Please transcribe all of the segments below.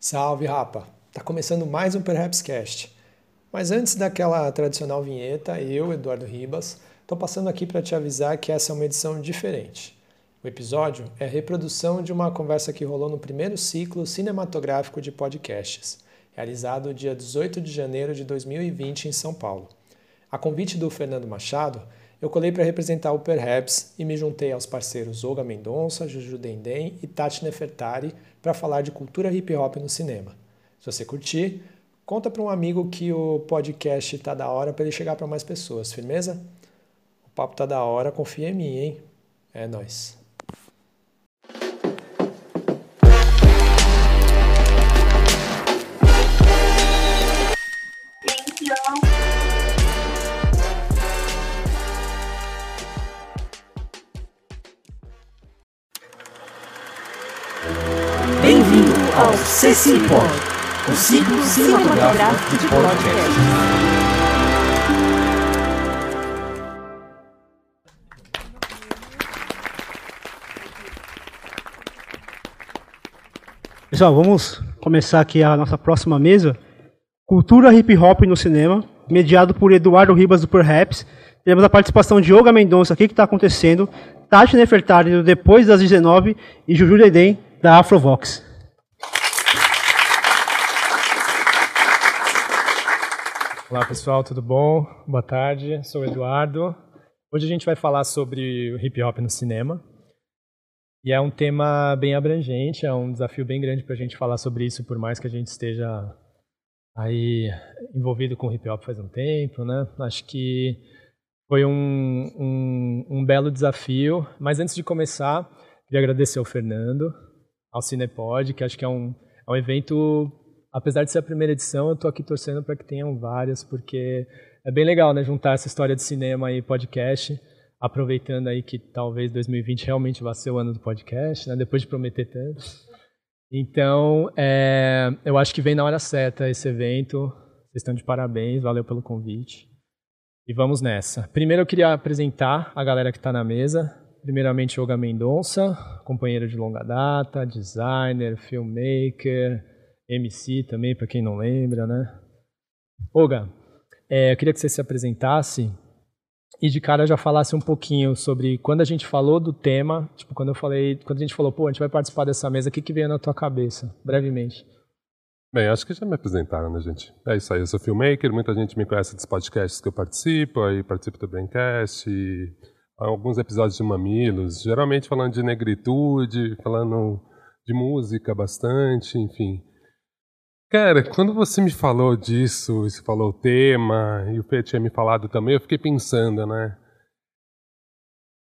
Salve, rapa! Tá começando mais um Perhaps Cast. Mas antes daquela tradicional vinheta, eu, Eduardo Ribas, tô passando aqui para te avisar que essa é uma edição diferente. O episódio é reprodução de uma conversa que rolou no primeiro ciclo cinematográfico de podcasts, realizado dia 18 de janeiro de 2020 em São Paulo. A convite do Fernando Machado, eu colei para representar o Perhaps e me juntei aos parceiros Olga Mendonça, Juju Dendem e Tati Nefertari para falar de cultura hip hop no cinema. Se você curtir, conta para um amigo que o podcast tá da hora para ele chegar para mais pessoas, firmeza? O papo tá da hora, confia em mim, hein? É nós. Ao CCPod, o ciclo cinematográfico de podcast. Pessoal, vamos começar aqui a nossa próxima mesa. Cultura hip hop no cinema, mediado por Eduardo Ribas do Perhaps. Temos a participação de Olga Mendonça, o que está acontecendo, Tati Nefertari do Depois das 19 e Juju Dedem da Afrovox. Olá pessoal, tudo bom? Boa tarde, sou o Eduardo. Hoje a gente vai falar sobre o hip hop no cinema. E é um tema bem abrangente, é um desafio bem grande para a gente falar sobre isso, por mais que a gente esteja aí envolvido com hip hop faz um tempo, né? Acho que foi um, um, um belo desafio. Mas antes de começar, queria agradecer ao Fernando, ao Cinepod, que acho que é um, é um evento, apesar de ser a primeira edição, eu estou aqui torcendo para que tenham várias, porque é bem legal, né, juntar essa história de cinema e podcast, aproveitando aí que talvez 2020 realmente vá ser o ano do podcast, né, depois de prometer tanto. Então, é, eu acho que vem na hora certa esse evento. Vocês estão de parabéns, valeu pelo convite. E vamos nessa. Primeiro eu queria apresentar a galera que está na mesa. Primeiramente, Olga Mendonça, companheira de longa data, designer, filmmaker, MC também, para quem não lembra, né? Olga, é, eu queria que você se apresentasse e de cara já falasse um pouquinho sobre quando a gente falou do tema, tipo, quando eu falei, quando a gente falou, pô, a gente vai participar dessa mesa, o que, que veio na tua cabeça, brevemente? Bem, acho que já me apresentaram, né, gente? É isso aí, eu sou filmmaker, muita gente me conhece dos podcasts que eu participo, aí participo do Braincast, e alguns episódios de Mamilos, geralmente falando de negritude, falando de música bastante, enfim. Cara, quando você me falou disso, você falou o tema, e o Fê tinha me falado também, eu fiquei pensando, né?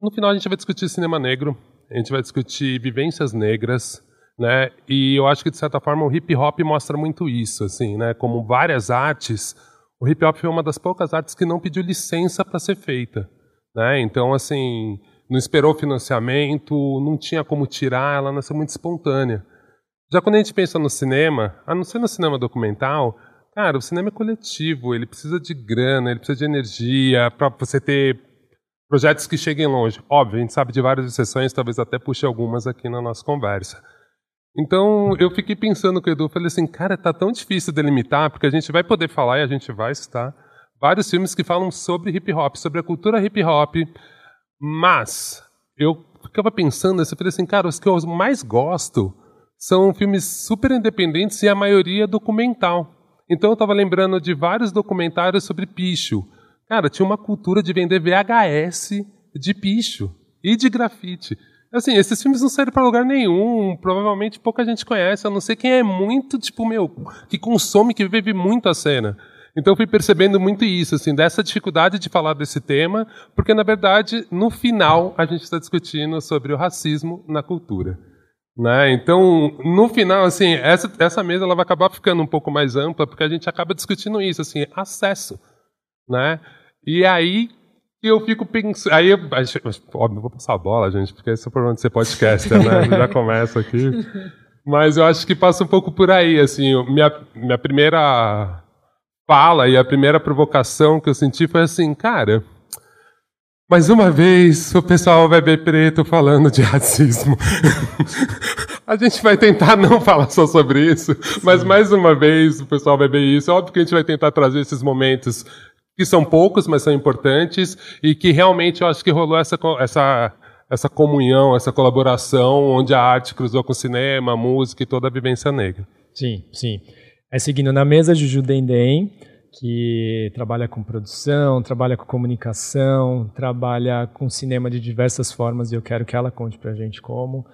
No final a gente vai discutir cinema negro, a gente vai discutir vivências negras, né? E eu acho que de certa forma o hip hop mostra muito isso, assim, né? Como várias artes, o hip hop foi uma das poucas artes que não pediu licença para ser feita, né? Então, assim, não esperou financiamento, não tinha como tirar, ela nasceu muito espontânea. Já quando a gente pensa no cinema, a não ser no cinema documental, cara, o cinema é coletivo, ele precisa de grana, ele precisa de energia para você ter projetos que cheguem longe. Óbvio, a gente sabe de várias exceções, talvez até puxe algumas aqui na nossa conversa. Então, eu fiquei pensando com o Edu, falei assim, cara, tá tão difícil delimitar, porque a gente vai poder falar e a gente vai citar vários filmes que falam sobre hip hop, sobre a cultura hip hop, mas eu ficava pensando, eu falei assim, cara, os que eu mais gosto são filmes super independentes e a maioria documental. Então eu estava lembrando de vários documentários sobre picho. Cara, tinha uma cultura de vender VHS de picho e de grafite. Assim, esses filmes não saíram para lugar nenhum, provavelmente pouca gente conhece, a não ser quem é muito, tipo, meu, que consome, que vive muito a cena. Então fui percebendo muito isso, assim, dessa dificuldade de falar desse tema, porque na verdade, no final, a gente está discutindo sobre o racismo na cultura. Né? Então, no final, assim, essa, essa mesa ela vai acabar ficando um pouco mais ampla, porque a gente acaba discutindo isso, assim, acesso. Né? E aí eu fico pensando. Aí, eu, óbvio, vou passar a bola, gente, porque esse é o problema de ser podcaster, né? Já começa aqui. Mas eu acho que passa um pouco por aí, assim, minha, minha primeira fala e a primeira provocação que eu senti foi assim, cara, Mais uma vez, o pessoal vai ver preto falando de racismo. a gente vai tentar não falar só sobre isso, Sim. mas mais uma vez o pessoal vai ver isso. É óbvio que a gente vai tentar trazer esses momentos que são poucos, mas são importantes e que realmente eu acho que rolou essa, essa, essa comunhão, essa colaboração, onde a arte cruzou com o cinema, a música e toda a vivência negra. Sim, sim. É seguindo na mesa de Judendem, que trabalha com produção, trabalha com comunicação, trabalha com cinema de diversas formas e eu quero que ela conte pra gente como.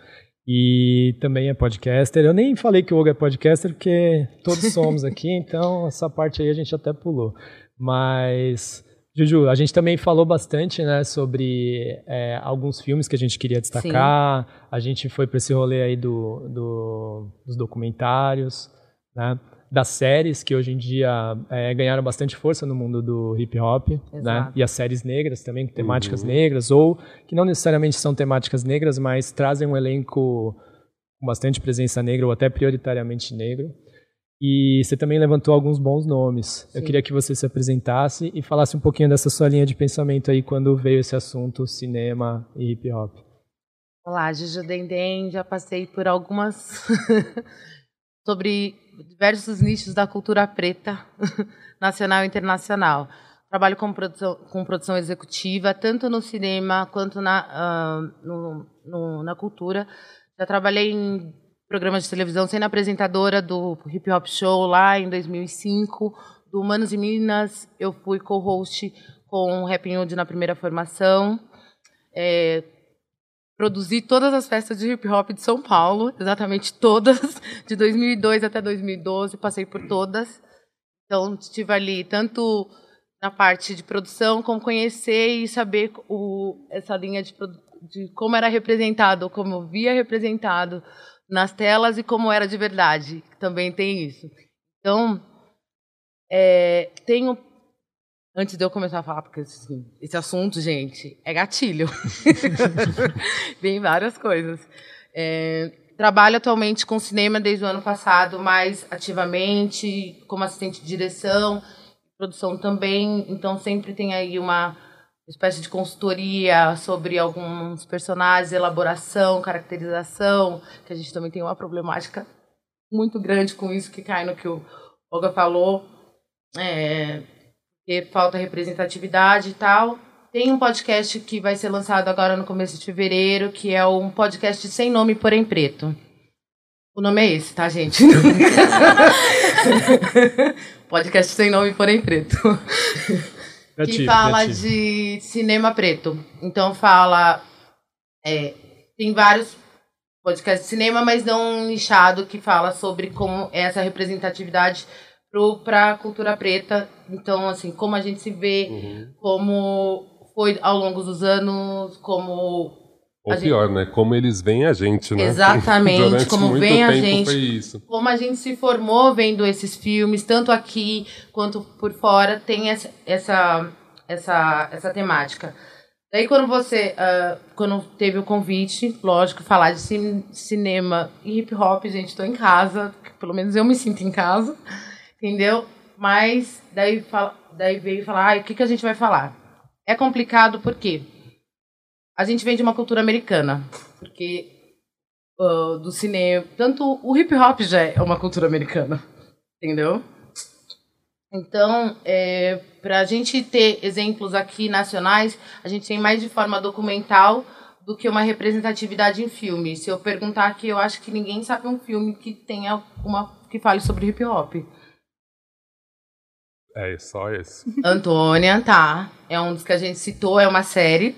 E também é podcaster. Eu nem falei que o Hugo é podcaster porque todos somos aqui, então essa parte aí a gente até pulou. Mas, Juju, a gente também falou bastante né, sobre é, alguns filmes que a gente queria destacar. Sim. A gente foi para esse rolê aí do, do, dos documentários, né? Das séries que hoje em dia é, ganharam bastante força no mundo do hip hop, né? E as séries negras também, com temáticas uhum. negras, ou que não necessariamente são temáticas negras, mas trazem um elenco com bastante presença negra, ou até prioritariamente negro. E você também levantou alguns bons nomes. Sim. Eu queria que você se apresentasse e falasse um pouquinho dessa sua linha de pensamento aí quando veio esse assunto cinema e hip hop. Olá, Juju Dendem, já passei por algumas sobre diversos nichos da cultura preta, nacional e internacional. Trabalho com produção, com produção executiva, tanto no cinema quanto na, uh, no, no, na cultura. Já trabalhei em programas de televisão, sendo apresentadora do Hip Hop Show lá em 2005. Do Humanos e Minas, eu fui co-host com o Rap Hood na primeira formação. É, produzi todas as festas de hip hop de São Paulo, exatamente todas, de 2002 até 2012, passei por todas. Então, estive ali tanto na parte de produção, como conhecer e saber o, essa linha de, de como era representado, como via representado nas telas e como era de verdade. Também tem isso. Então, é, tenho Antes de eu começar a falar, porque assim, esse assunto, gente, é gatilho. Vem várias coisas. É, trabalho atualmente com cinema desde o ano passado, mais ativamente, como assistente de direção, produção também. Então, sempre tem aí uma espécie de consultoria sobre alguns personagens, elaboração, caracterização, que a gente também tem uma problemática muito grande com isso, que cai no que o Olga falou. É, porque falta representatividade e tal. Tem um podcast que vai ser lançado agora no começo de fevereiro, que é um podcast sem nome, porém preto. O nome é esse, tá, gente? podcast sem nome, porém preto. que fala de cinema preto. Então fala. É, tem vários podcasts de cinema, mas não um nichado que fala sobre como é essa representatividade para a cultura preta. Então, assim, como a gente se vê, uhum. como foi ao longo dos anos, como. Ou pior, gente... né? Como eles veem a gente, né? Exatamente, como vem a gente. Como a gente se formou vendo esses filmes, tanto aqui quanto por fora, tem essa, essa, essa, essa temática. Daí quando você, uh, quando teve o convite, lógico, falar de cinema e hip hop, gente, estou em casa, pelo menos eu me sinto em casa. Entendeu? Mas daí, fala, daí veio falar, ah, o que, que a gente vai falar? É complicado porque a gente vem de uma cultura americana. Porque uh, do cinema. Tanto o hip hop já é uma cultura americana. Entendeu? Então, é, para a gente ter exemplos aqui nacionais, a gente tem mais de forma documental do que uma representatividade em filme. Se eu perguntar aqui, eu acho que ninguém sabe um filme que tenha uma que fale sobre hip hop. É só esse. Antônia, tá. É um dos que a gente citou, é uma série.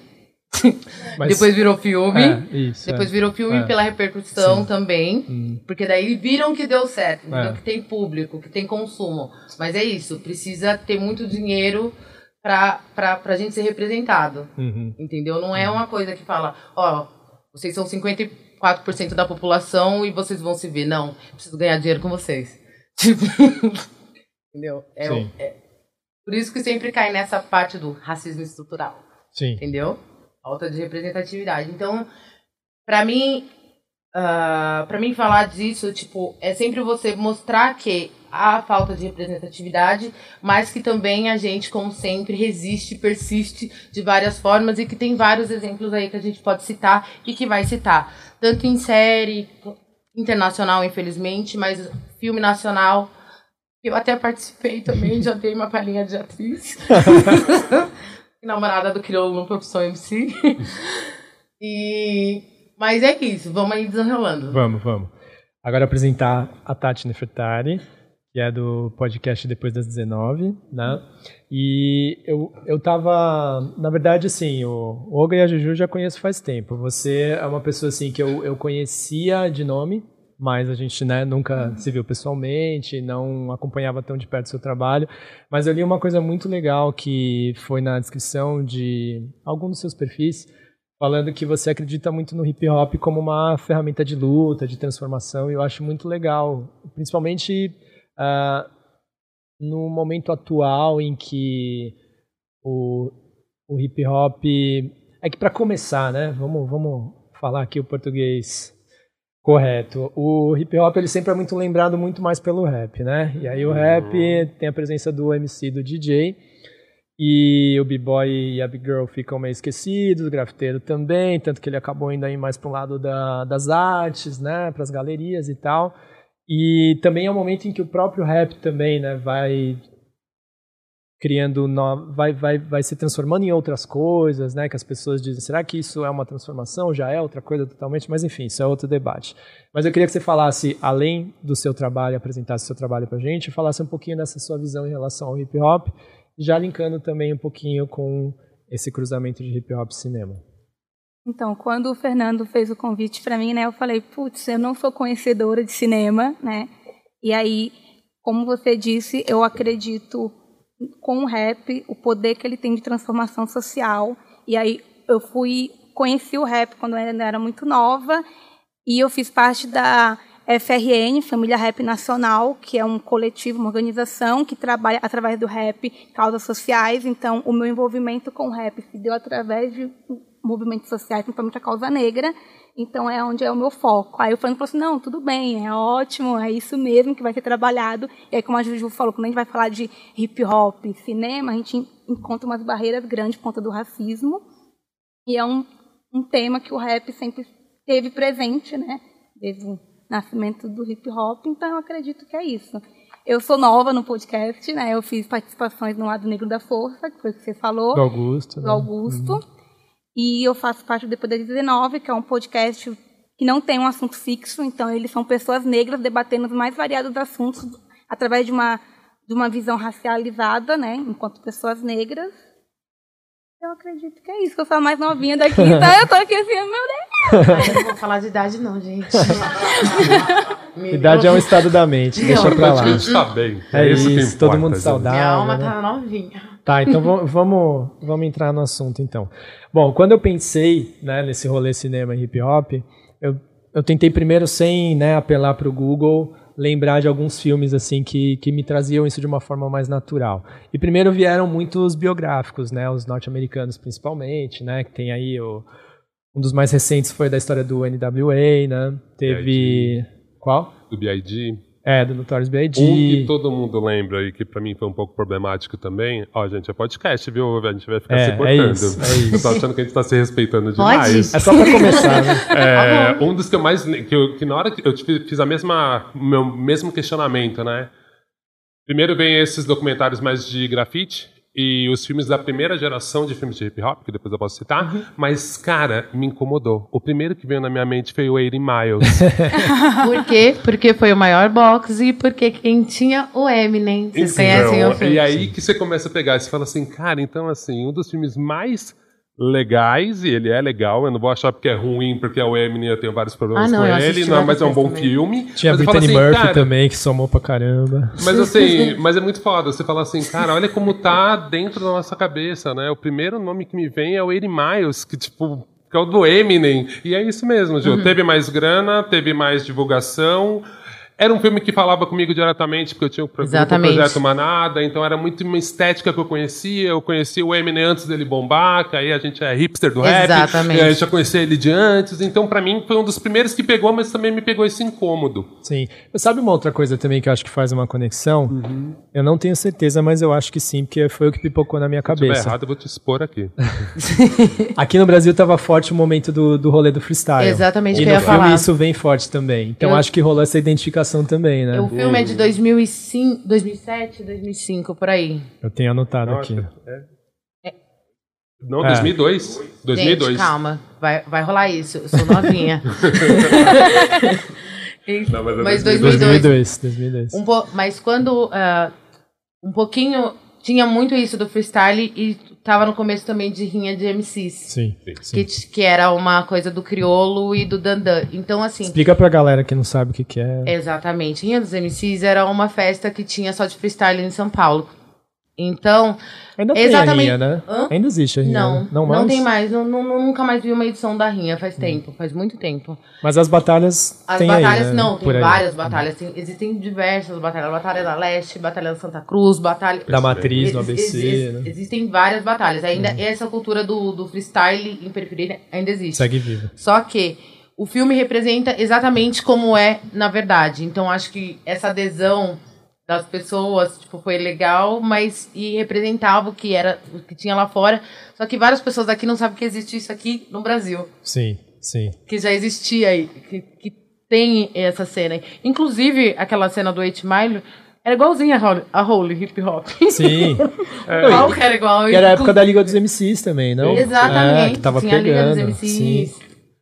Mas, depois virou filme. É, isso, depois é. virou filme é. pela repercussão Sim. também. Hum. Porque daí viram que deu certo, é. que tem público, que tem consumo. Mas é isso, precisa ter muito dinheiro pra, pra, pra gente ser representado. Uhum. Entendeu? Não é uma coisa que fala, ó, vocês são 54% da população e vocês vão se ver. Não, preciso ganhar dinheiro com vocês. Tipo. Entendeu? É, é, por isso que sempre cai nessa parte do racismo estrutural. Sim. Entendeu? Falta de representatividade. Então, para mim, uh, para mim falar disso, tipo, é sempre você mostrar que a falta de representatividade, mas que também a gente, como sempre, resiste, persiste de várias formas e que tem vários exemplos aí que a gente pode citar e que vai citar, tanto em série internacional, infelizmente, mas filme nacional. Eu até participei também, já dei uma palhinha de atriz. Namorada do Crioulo no Profissão MC. e... Mas é isso, vamos aí desenrolando. Vamos, vamos. Agora apresentar a Tati Nefertari, que é do podcast Depois das 19, né? E eu, eu tava, na verdade, assim, o Olga e a Juju já conheço faz tempo. Você é uma pessoa, assim, que eu, eu conhecia de nome, mas a gente né, nunca se viu pessoalmente, não acompanhava tão de perto o seu trabalho. Mas eu li uma coisa muito legal que foi na descrição de algum dos seus perfis, falando que você acredita muito no hip hop como uma ferramenta de luta, de transformação, e eu acho muito legal, principalmente uh, no momento atual em que o, o hip hop. É que para começar, né? Vamos, vamos falar aqui o português correto. O hip hop ele sempre é muito lembrado muito mais pelo rap, né? E aí o rap tem a presença do MC do DJ e o b-boy e a big girl ficam meio esquecidos, o grafiteiro também, tanto que ele acabou indo aí mais para o lado da, das artes, né, para as galerias e tal. E também é um momento em que o próprio rap também, né, vai criando no... vai, vai, vai se transformando em outras coisas, né? Que as pessoas dizem, será que isso é uma transformação? Já é outra coisa totalmente? Mas enfim, isso é outro debate. Mas eu queria que você falasse, além do seu trabalho, apresentasse seu trabalho para gente, falasse um pouquinho dessa sua visão em relação ao hip hop, já linkando também um pouquinho com esse cruzamento de hip hop e cinema. Então, quando o Fernando fez o convite para mim, né, eu falei, putz, eu não sou conhecedora de cinema, né? E aí, como você disse, eu acredito com o rap, o poder que ele tem de transformação social. E aí eu fui conheci o rap quando eu ainda era muito nova e eu fiz parte da FRN, Família Rap Nacional, que é um coletivo, uma organização que trabalha através do rap causas sociais. Então, o meu envolvimento com o rap se deu através de movimentos sociais, principalmente a causa negra. Então é onde é o meu foco. Aí o Fernando falou assim, não, tudo bem, é ótimo, é isso mesmo que vai ser trabalhado. E aí, como a Juju falou, quando a gente vai falar de hip hop, cinema, a gente encontra umas barreiras grandes por conta do racismo. E é um, um tema que o rap sempre teve presente, né? Desde o nascimento do hip hop, então eu acredito que é isso. Eu sou nova no podcast, né? Eu fiz participações no Lado Negro da Força, que foi o que você falou. Do Augusto. Do né? Augusto. Uhum. E eu faço parte do Depois das 19, que é um podcast que não tem um assunto fixo, então eles são pessoas negras debatendo os mais variados assuntos através de uma, de uma visão racializada, né, enquanto pessoas negras. Eu acredito que é isso, que eu sou a mais novinha daqui, tá? Eu tô aqui assim, meu Deus. Eu não vou falar de idade não, gente. idade é um estado da mente, deixa pra lá. A gente tá bem. É, é isso, isso todo mundo saudável. Minha alma né? tá novinha. Tá, então vamos, vamos entrar no assunto então. Bom, quando eu pensei né, nesse rolê cinema e hip hop, eu, eu tentei primeiro, sem né, apelar para o Google, lembrar de alguns filmes assim que, que me traziam isso de uma forma mais natural. E primeiro vieram muitos biográficos, né, os norte-americanos principalmente, né, que tem aí o, um dos mais recentes foi da história do NWA, né, teve... Qual? Do B.I.G. É, do Notorious B.I.G. Um que todo mundo lembra e que pra mim foi um pouco problemático também. Ó, gente, é podcast, viu? A gente vai ficar é, se cortando. É isso, é isso. Eu tô achando que a gente tá se respeitando demais. Pode? É só pra começar, né? É, um dos que eu mais... Que, eu, que na hora que eu fiz a mesma... meu mesmo questionamento, né? Primeiro vem esses documentários mais de grafite, e os filmes da primeira geração de filmes de hip hop, que depois eu posso citar, uhum. mas, cara, me incomodou. O primeiro que veio na minha mente foi o 80 Miles. Por quê? Porque foi o maior box e porque quem tinha o Eminem. Vocês então, conhecem o filme? E aí que você começa a pegar, você fala assim, cara, então, assim, um dos filmes mais legais, e ele é legal, eu não vou achar porque é ruim, porque é o Eminem eu tenho vários problemas ah, não, com ele, não, mas é um bom também. filme. Tinha mas Brittany assim, Murphy cara, também, que somou pra caramba. Mas assim, mas é muito foda, você fala assim, cara, olha como tá dentro da nossa cabeça, né? O primeiro nome que me vem é o 80 Miles, que tipo, que é o do Eminem, e é isso mesmo, Gil. Uhum. Teve mais grana, teve mais divulgação, era um filme que falava comigo diretamente, porque eu tinha o pro- Exatamente. projeto Manada, então era muito uma estética que eu conhecia. Eu conhecia o Eminem antes dele bombar, que aí a gente é hipster do rap. Exatamente. E eu já conhecia ele de antes. Então, pra mim, foi um dos primeiros que pegou, mas também me pegou esse incômodo. Sim. Sabe uma outra coisa também que eu acho que faz uma conexão? Uhum. Eu não tenho certeza, mas eu acho que sim, porque foi o que pipocou na minha Se tiver cabeça. errado, eu vou te expor aqui. Aqui no Brasil tava forte o momento do, do rolê do freestyle. Exatamente E que no eu ia filme falar. isso vem forte também. Então Eu- acho que rolou essa identificação também, né? O filme é de 2005, 2007, 2005, por aí. Eu tenho anotado Não, aqui. que é. Não, É. 2002. 2002. Gente, calma. Vai, vai rolar isso. Eu sou novinha. Não, mas é mas 2002. 2002. 2002, 2002. Um po- mas quando ah, um pouquinho tinha muito isso do freestyle e tava no começo também de rinha de MCs. Sim, sim. Que, que era uma coisa do criolo e do dandan. Então, assim, Explica pra galera que não sabe o que, que é. exatamente. Rinha dos MCs era uma festa que tinha só de freestyle em São Paulo. Então, Ainda tem exatamente- a rinha, né? Hã? Ainda existe a rinha. não, né? não, não, mais? tem mais. Não, não- nunca mais vi uma edição da rinha faz tempo, faz muito tempo. Mas as batalhas As tem batalhas, aí, né? não, tem Por aí. várias batalhas. Tem- existem diversas batalhas. Batalha da Leste, Batalha da Santa Cruz, Batalha. Da Matriz, no Ex- ABC, ex- né? Uhum. Existem várias batalhas. Ainda essa cultura do, do freestyle em periferia ainda existe. Segue vivo. Só que o filme representa exatamente como é na verdade. Então acho que essa adesão das pessoas tipo, foi legal, mas e representava o que era o que tinha lá fora. Só que várias pessoas daqui não sabem que existe isso aqui no Brasil Sim, sim. que já existia aí, que, que tem essa cena. aí. Inclusive, aquela cena do 8 Mile era igualzinha a Holy, Hip Hop. Sim. Qual que era igual? Que era a época da Liga dos MCs também, não? Exatamente. É, que tava tinha a Liga pegando. dos Sim.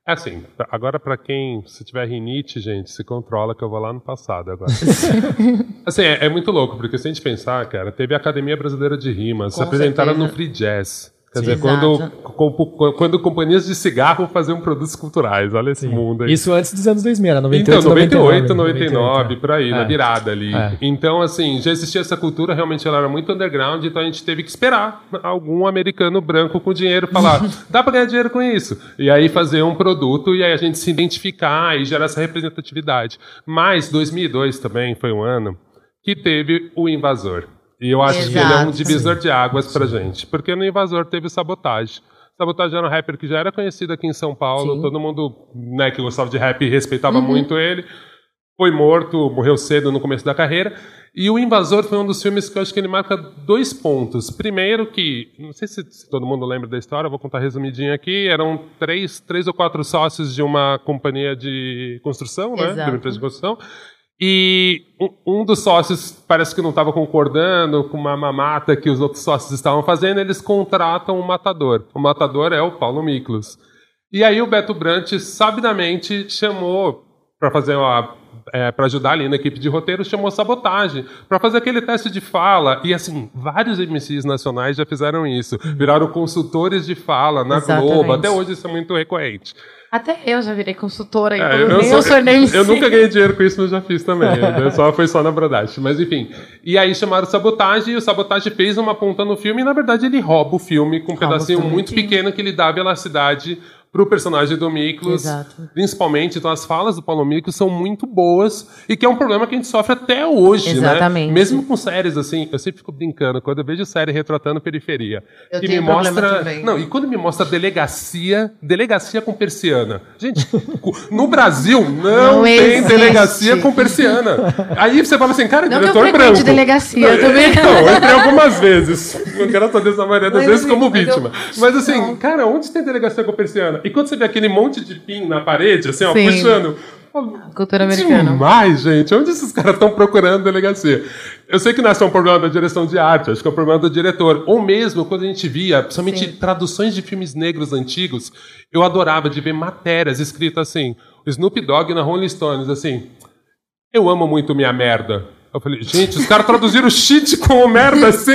É assim, agora pra quem, se tiver rinite, gente, se controla que eu vou lá no passado agora. assim, é, é muito louco, porque se a gente pensar, cara, teve a Academia Brasileira de Rimas, se apresentaram certeza. no Free Jazz. Quer Sim. dizer, quando, Exato. quando companhias de cigarro faziam produtos culturais, olha esse mundo aí. Isso antes dos anos 2000, era 98, Então, 98, 99, 99, por aí, na É. virada ali. É. Então, assim, já existia essa cultura, realmente ela era muito underground, então a gente teve que esperar algum americano branco com dinheiro falar, dá pra ganhar dinheiro com isso. E aí fazer um produto e aí a gente se identificar e gerar essa representatividade. Mas 2002 também foi um ano que teve o invasor. E eu acho que ele é um Exato. divisor de águas pra gente. Porque no invasor teve sabotagem. Sabotagem era um rapper que já era conhecido aqui em São Paulo, Sim. todo mundo né, que gostava de rap respeitava muito ele. Foi morto, morreu cedo no começo da carreira. E o Invasor foi um dos filmes que eu acho que ele marca dois pontos. Primeiro que, não sei se, se todo mundo lembra da história, eu vou contar resumidinho aqui. Eram três, três ou quatro sócios de uma companhia de construção, né? De Exato. uma empresa de construção. E um, dos sócios parece que não estava concordando com uma mamata que os outros sócios estavam fazendo, eles contratam um matador. O matador é o Paulo Miklos. E aí o Beto Brant sabidamente chamou para fazer uma é, para ajudar ali na equipe de roteiro, chamou sabotagem para fazer aquele teste de fala. E assim, vários MCs nacionais já fizeram isso. Viraram consultores de fala na Exatamente. Globo. Até hoje isso é muito recorrente. Até eu já virei consultora, É, então eu, nem sou- eu sou nem eu nunca ganhei dinheiro com isso, mas já fiz também. né? só foi só na brodagem. Mas enfim. E aí chamaram Sabotagem, e o Sabotagem fez uma ponta no filme, e na verdade ele rouba o filme com um pedacinho tudo. muito pequeno que ele dá velocidade pro personagem do Miklos. Exato. Principalmente, então as falas do Paulo Miklos são muito boas e que é um problema que a gente sofre até hoje, Exatamente. né? Mesmo com séries assim, eu sempre fico brincando, quando eu vejo série retratando periferia, Eu que tenho me mostra, também. não, e quando me mostra delegacia, delegacia com persiana. Gente, no Brasil não, Não tem existe. delegacia com persiana. Aí você fala assim, cara, Não que eu diretor frequente branco. delegacia, eu Não, também. Então, eu entrei algumas vezes. Graças a Deus, na maioria das Mas, vezes, como mas eu- vítima. Mas assim, cara, onde tem delegacia com persiana? E quando você vê aquele monte de pin na parede, assim, ó, Sim. puxando. Cultura americana. Demais, gente. Onde esses caras estão procurando delegacia? Eu sei que não é só um problema da direção de arte, acho que é um problema do diretor. Ou mesmo quando a gente via, principalmente Sim. traduções de filmes negros antigos, eu adorava de ver matérias escritas assim, o Snoop Dogg na Rolling Stones, assim, eu amo muito minha merda. Eu falei, gente, os caras traduziram shit como merda assim.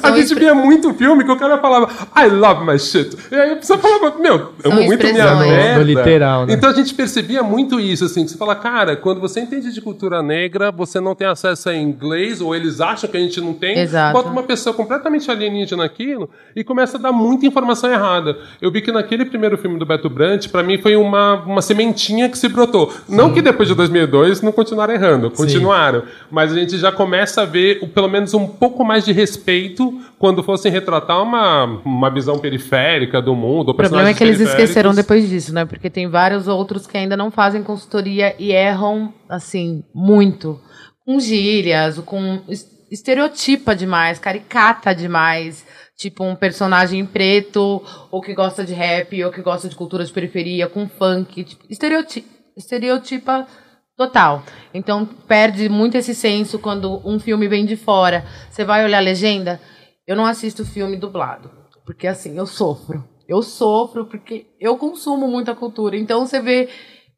A gente expre- via muito filme que o cara falava, I love my shit. E aí a pessoa falava, meu, amo muito minha merda. Literal, né? Então a gente percebia muito isso, assim, que você fala, cara, quando você entende de cultura negra, você não tem acesso a inglês, ou eles acham que a gente não tem, Exato. bota uma pessoa completamente alienígena naquilo e começa a dar muita informação errada. Eu vi que naquele primeiro filme do Beto Brant, pra mim foi uma, uma sementinha que se brotou. Não que depois de 2002 não continuaram errando, continuaram. Mas a gente já começa a ver pelo menos um pouco mais de respeito quando fossem retratar uma, uma visão periférica do mundo. O problema é que eles esqueceram depois disso, né? Porque tem vários outros que ainda não fazem consultoria e erram, assim, muito. Com gírias, com es- estereotipa demais, caricata demais. Tipo, um personagem preto, ou que gosta de rap, ou que gosta de cultura de periferia, com funk. Tipo, estereotipa total. Então, perde muito esse senso quando um filme vem de fora. Você vai olhar a legenda, eu não assisto filme dublado. Porque, assim, eu sofro. Eu sofro porque eu consumo muita cultura. Então, você vê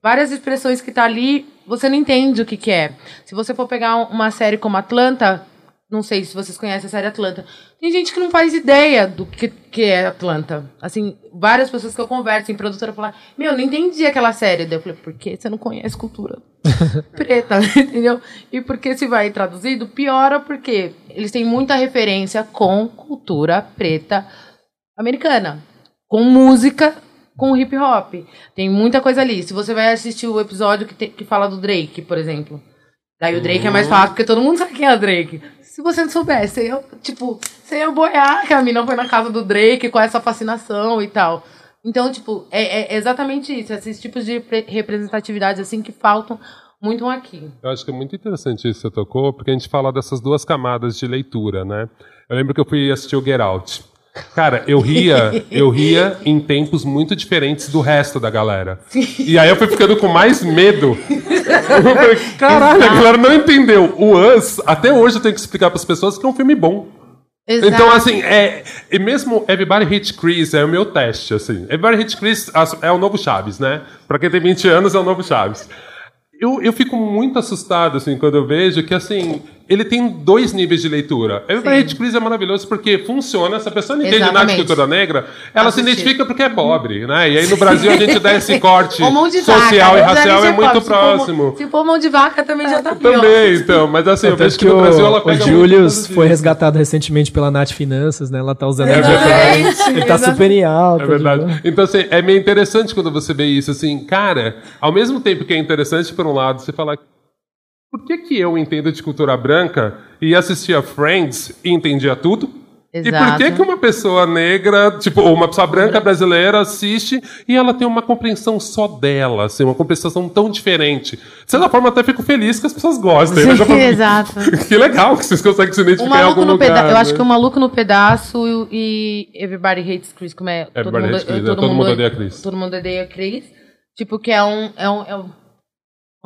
várias expressões que tá ali, você não entende o que, que é. Se você for pegar uma série como Atlanta, não sei se vocês conhecem a série Atlanta. Tem gente que não faz ideia do que, que é Atlanta. Assim, várias pessoas que eu converso em produtora falam: Meu, não entendi aquela série. Daí eu falei: Por que você não conhece cultura preta? Entendeu? E porque se vai traduzido, piora porque eles têm muita referência com cultura preta americana. Com música, com hip hop. Tem muita coisa ali. Se você vai assistir o episódio que, te- que fala do Drake, por exemplo. Daí o Drake é mais fácil, porque todo mundo sabe quem é o Drake. Se você não soubesse, eu, tipo, você ia boiar que a mina foi na casa do Drake com essa fascinação e tal. Então, tipo, é, é exatamente isso. Esses tipos de pre- representatividade, assim, que faltam muito aqui. Eu acho que é muito interessante isso que você tocou, porque a gente fala dessas duas camadas de leitura, né? Eu lembro que eu fui assistir o Get Out. Cara, eu ria, eu ria em tempos muito diferentes do resto da galera. E aí eu fui ficando com mais medo. Eu falei, caralho, a galera não entendeu. O Us, até hoje eu tenho que explicar para as pessoas que é um filme bom. Exato. Então, assim, é, e mesmo Everybody Hate Chris é o meu teste, assim. Everybody Hate Chris é o novo Chaves, né? Pra quem tem 20 anos, é o novo Chaves. Eu, eu fico muito assustado, assim, quando eu vejo que, assim, ele tem dois níveis de leitura. Everybody Hate Chris é maravilhoso porque funciona, se a pessoa não entende nada de cultura negra, ela se Assistir. identifica porque é pobre, né? E aí no Brasil a gente dá esse corte social vaca. e Eu já racial é sei muito. Se for próximo. Se for mão de vaca, também já tá pior. Também, então, mas assim, eu vejo que que no o, Brasil ela o pega Julius foi disso. resgatado recentemente pela Nath Finanças, né? Ela tá usando É a verdade. Ele tá super em alta. É verdade. né? Então, assim, é meio interessante quando você vê isso, assim, cara, ao mesmo tempo que é interessante, por um lado, você falar, por que que eu entendo de cultura branca e assistia Friends e entendia tudo? E por Exato. que que uma pessoa negra, tipo, ou uma pessoa branca brasileira assiste e ela tem uma compreensão só dela, assim, uma compreensão tão diferente? De certa forma, até fico feliz que as pessoas gostem. né? Sim, falo, exato. Que legal que vocês conseguem se identificar em algum lugar. pedaço. Eu acho né? que o maluco no pedaço e Everybody Hates Chris, como é? Everybody Hates Chris, é, todo mundo odeia Chris. Todo mundo odeia Chris. Tipo, que é um, é um, é um,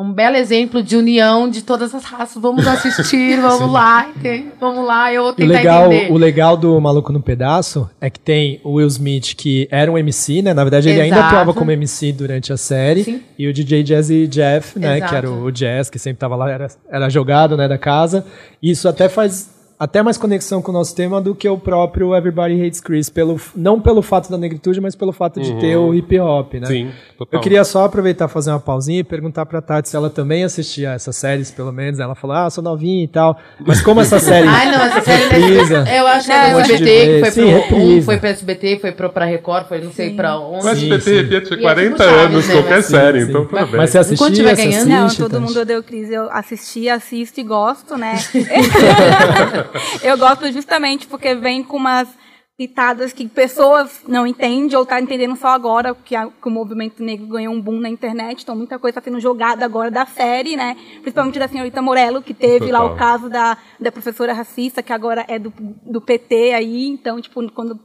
um belo exemplo de união de todas as raças. Vamos assistir, vamos lá, entende? Vamos lá, eu vou E o tentar legal, entender. o legal do Maluco no Pedaço é que tem o Will Smith, que era um MC, né? Na verdade, ele ainda Exato. atuava como MC durante a série. Sim. E o DJ Jazzy Jeff, né? Exato. Que era o Jazz, que sempre tava lá, era, era jogado, né? Da casa. E isso até faz até mais conexão com o nosso tema do que o próprio Everybody Hates Chris. Pelo, não pelo fato da negritude, mas pelo fato de ter o hip hop, né? Sim, total. Eu queria só aproveitar fazer uma pausinha e perguntar pra Tati se ela também assistia essas séries, pelo menos. Ela falou, ah, sou novinha e tal. Mas como essa série. Ai, não, essa série reprisa, Eu acho que Não, é do SBT, que foi Sim, pro. Um foi pro SBT, foi pro, pra Record, foi não sei pra onde. O SBT sim. devia ter E é 40 tipo Chaves, anos, né, qualquer mas- série, sim. então parabéns. Mas você assistia, Enquanto tiver ganhando, Não, assiste, todo Tati? mundo odeia o Cris. Eu assisti, assisto e gosto, né? eu gosto justamente porque vem com umas pitadas que pessoas não entendem ou tá entendendo só agora que, a- que o movimento negro ganhou um boom na internet. Então muita coisa está sendo jogada agora da série, né? Principalmente da senhorita Morello, que teve lá Total. o caso da, da professora racista, que agora é do, do PT aí. Então, tipo, quando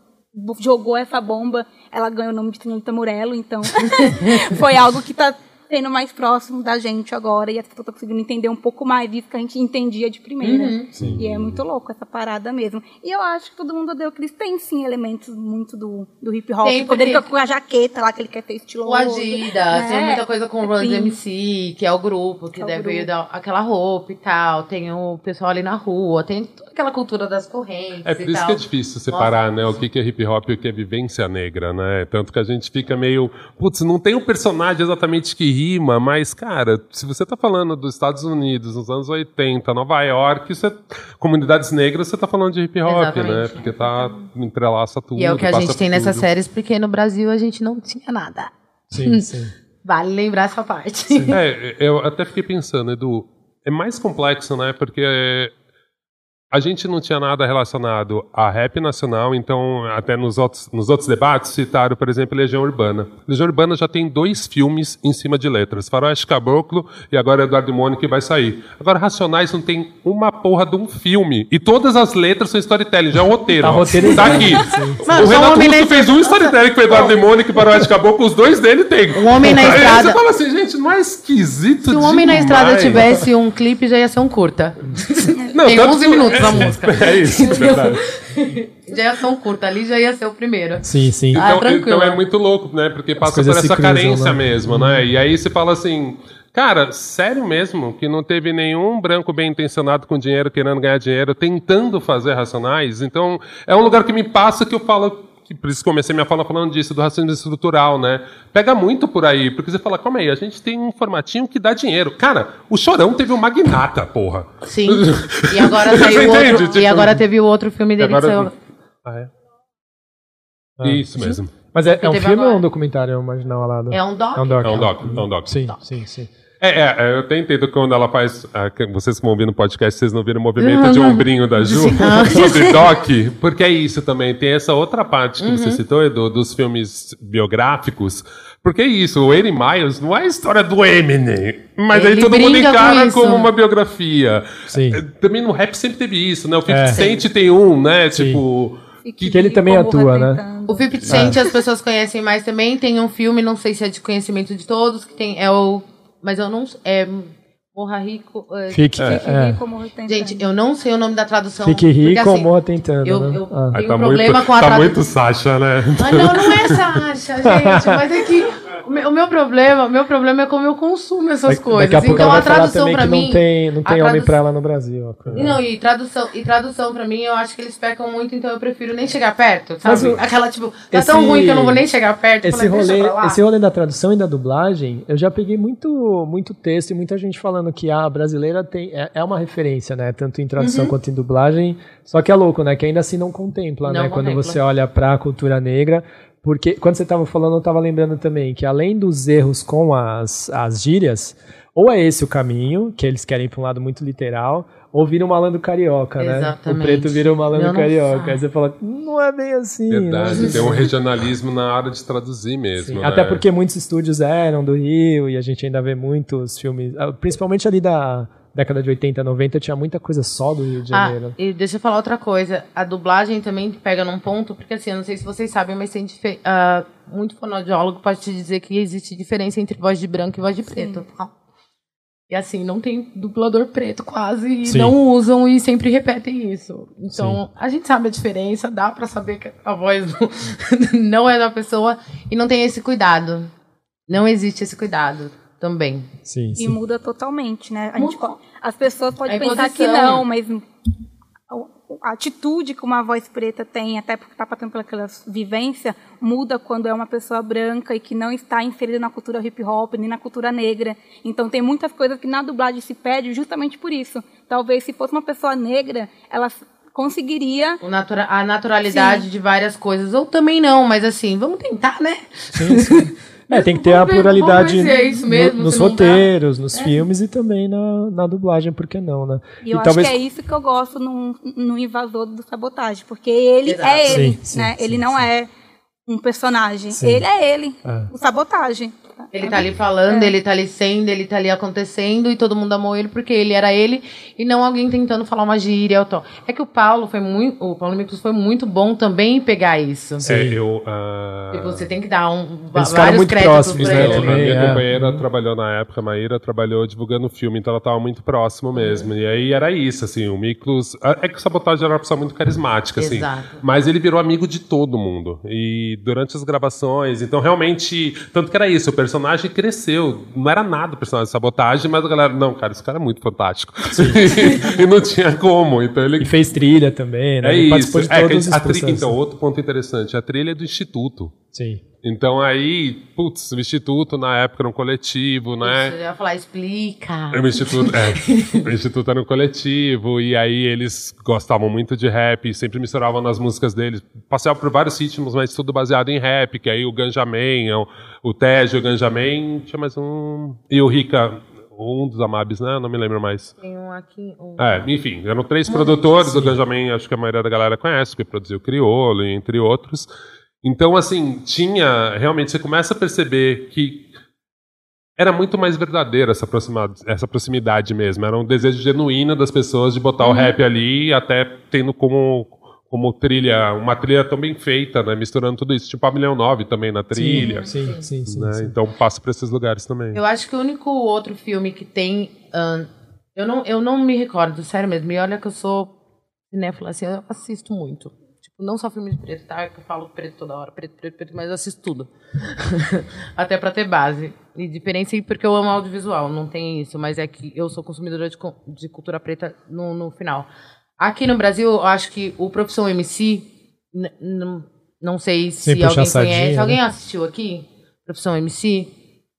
jogou essa bomba, ela ganhou o nome de senhorita Morello. Então, foi algo que tá sendo mais próximo da gente agora e as pessoas estão conseguindo entender um pouco mais disso que a gente entendia de primeira. Uhum. E é muito louco essa parada mesmo. E eu acho que todo mundo odeia o Chris tem sim elementos muito do, do hip hop. Tem, Quando ele com a jaqueta lá que ele quer ser estiloso. O Adidas, tem né? muita coisa com o Run. DMC, que é o grupo, que É o deve grupo. dar aquela roupa e tal. Tem o pessoal ali na rua, tem toda aquela cultura das correntes. É por e isso tal. que é difícil separar, né, o que que é hip hop e o que é vivência negra, né? Tanto que a gente fica meio, putz, não tem um personagem exatamente que rima, mas cara, se você tá falando dos Estados Unidos nos anos 80, Nova York, você, comunidades negras, você tá falando de hip hop, Exatamente. né? Porque tá entrelaça tudo. E é o que a gente tem nessas séries, porque no Brasil a gente não tinha nada. Sim, sim. Vale lembrar essa parte. É, eu até fiquei pensando, Edu, é mais complexo, né? Porque a gente não tinha nada relacionado a rap nacional, então até nos outros, nos outros debates citaram, por exemplo, Legião Urbana. Legião Urbana já tem dois filmes em cima de letras, Faroeste Caboclo e agora Eduardo Mônica que vai sair. Agora Racionais não tem uma porra de um filme e todas as letras são storytelling, já é um roteiro. Tá ó. roteirizado. Tá aqui. Mano, o só Renato um homem Russo fez um storytelling com Eduardo e Mônica e Faroeste Caboclo, os dois dele tem. Um homem na Aí estrada. Você fala assim, gente, não é esquisito Se o Homem na demais. Estrada tivesse um clipe, já ia ser um curta. Não, Tem tanto 11 que- minutos música. É isso, é verdade. Já ia ser um curta, ali já ia ser o primeiro. Sim, sim. Ah, Então, tranquilo. então é muito louco, né? Porque passa por essa cruzam, carência né? mesmo, né? E aí você fala assim, cara, sério mesmo que não teve nenhum branco bem intencionado com dinheiro, querendo ganhar dinheiro, tentando fazer racionais? Então, é um lugar que me passa que eu falo. Que Por isso comecei minha fala falando disso, do racismo estrutural, né? Pega muito por aí, porque você fala, calma aí, a gente tem um formatinho que dá dinheiro. Cara, o Chorão teve um magnata, porra. Sim. E agora saiu entende? outro. Tipo- E agora teve o outro filme dele que Agora- saiu. Ah, é? Ah. Isso mesmo. Mas é, é um filme agora. ou um documentário marginal alado? É um doc? É um doc. É um doc, é um doc. Sim, sim, sim. É, é, é, eu até entendo quando ela faz. ah, que vocês que vão ouvir no podcast, vocês não viram o movimento de ombrinho da Ju sobre Doc, porque é isso também. Tem essa outra parte que Uhum. você citou, Edu, dos filmes biográficos. Porque é isso, o Amy Miles não é a história do Eminem, mas aí Ele todo mundo com encara isso. como uma biografia. Sim. É, Também no rap sempre teve isso, né? O 50 É. Cent tem um, né? Sim. Tipo. E Que ele também atua, né? O 50 Cent as pessoas conhecem mais também. Tem um filme, não sei se é de conhecimento de todos, que tem. É o. Mas eu não. É. Morra Rico. é, Fique, Fique é. rico, morra tentando. Gente, eu não sei o nome da tradução. Fique porque, rico ou assim, morra tentando, eu- né? eu- Ah. Tem tá um problema muito, com a tá tradu- muito Sasha, né? Mas não, não é Sasha, gente. Mas é que o meu, o meu problema, o meu problema é como eu consumo essas coisas. Daqui a pouco então a tradução que mim. não tem, não a tem homem tradu- pra ela no Brasil. Não, e tradução, e tradução pra mim, eu acho que eles pecam muito, então eu prefiro nem chegar perto, sabe? Mas Aquela, tipo, tá esse- tão ruim que eu não vou nem chegar perto. Esse rolê, esse rolê da tradução e da dublagem, eu já peguei muito, muito texto e muita gente falando que a brasileira tem, é, é uma referência, né? Tanto em tradução Uhum. quanto em dublagem. Só que é louco, né? Que ainda assim não contempla, Não né? Quando contempla. você olha pra cultura negra. Porque quando você estava falando, eu estava lembrando também que além dos erros com as, as gírias, ou é esse o caminho, que eles querem para um lado muito literal, ou vira um malandro carioca, né? O Exatamente. preto vira um malandro carioca. Aí você fala, não é bem assim. né? Verdade, tem um regionalismo na hora de traduzir mesmo. Sim, né? Até porque muitos estúdios eram do Rio e a gente ainda vê muitos filmes, ah, principalmente ali da década de 80, 90, tinha muita coisa só do Rio de Ah, Janeiro. e deixa eu falar outra coisa. A dublagem também pega num ponto, porque assim, eu não sei se vocês sabem, mas tem ah, muito fonoaudiólogo pode te dizer que existe diferença entre voz de branco e voz de preto. tá? E assim, não tem dublador preto quase, e Sim. não usam e sempre repetem isso. Então, a gente sabe a diferença, dá pra saber que a voz não, não é da pessoa e não tem esse cuidado. Não existe esse cuidado também. Sim, E sim. muda totalmente, né? Gente as pessoas podem A pensar que imposição. não, mas a atitude que uma voz preta tem, até porque está passando pelaquela vivência, muda quando é uma pessoa branca e que não está inserida na cultura hip hop nem na cultura negra. Então tem muitas coisas que na dublagem se pede justamente por isso. Talvez se fosse uma pessoa negra, ela conseguiria O natura- a naturalidade de várias coisas. Ou também não, mas assim, vamos tentar, né? Sim, sim. É, tem que ter a pluralidade é isso no- mesmo, nos roteiros, nos filmes e também na, na dublagem, por que não, né? E eu talvez acho que é isso que eu gosto no, no invasor do sabotagem, porque ele Exato. é ele, Sim, sim, né? sim, ele não é um personagem, Sim. ele é ele, É. o sabotagem. Ele tá ali falando, É. ele tá ali sendo, ele tá ali acontecendo e todo mundo amou ele porque ele era ele e não alguém tentando falar uma gíria. ou tal. É que o Paulo foi muito, o Paulo Miklos foi muito bom também em pegar isso. É, eu, ah, Tipo, você tem que dar um Eles ficaram vários muito créditos próximos, pra né, ele. Eu, também, minha é. companheira trabalhou na época, a Maíra trabalhou divulgando o filme, então ela tava muito próximo mesmo. E aí era isso, assim, o Miklos. É que o Sabotagem era uma pessoa muito carismática, assim. Exato. Mas ele virou amigo de todo mundo. E durante as gravações, então realmente. Tanto que era isso, o personagem cresceu. Não era nada o personagem de sabotagem, mas a galera. Não, cara, esse cara é muito fantástico. e não tinha como. Então ele E fez trilha também, né? é Ele isso. É, a os tri- processos. Então, outro ponto interessante, a trilha é do Instituto. Sim. Então aí, putz, o Instituto na época era um coletivo, né? Você ia falar, explica. O Instituto, é, o Instituto era um coletivo, e aí eles gostavam muito de rap, sempre misturavam nas músicas deles. Passeavam por vários ritmos, mas tudo baseado em rap, que aí o Ganjamin, o, o Tejo, o Ganjamin, tinha mais um. E o Rica, um dos Amabis, né? Não me lembro mais. Tem um aqui. Um... É, enfim, eram três produtores, o Ganjamin, acho que a maioria da galera conhece, porque produziu Criolo, entre outros. Então, assim, tinha. Realmente, você começa a perceber que era muito mais verdadeira essa, essa proximidade mesmo. Era um desejo genuíno das pessoas de botar o rap ali, até tendo como, como trilha, uma trilha tão bem feita, né? Misturando tudo isso. Tipo a Milhão 9 também na trilha. Sim, sim, sim. né? sim. Então passa por esses lugares também. Eu acho que o único outro filme que tem. eu, não, eu não me recordo, sério mesmo. E olha que eu sou cinéfila, assim, eu assisto muito. Tipo, não só filme de preto, tá? Que eu falo preto toda hora, preto, preto, preto, mas eu assisto tudo. Até pra ter base. E diferença porque eu amo audiovisual, não tem isso. Mas é que eu sou consumidora de, de cultura preta no, no final. Aqui no Brasil, eu acho que o Profissão MC, não sei se Sem alguém sardinha, conhece. né? Alguém assistiu aqui? Profissão MC?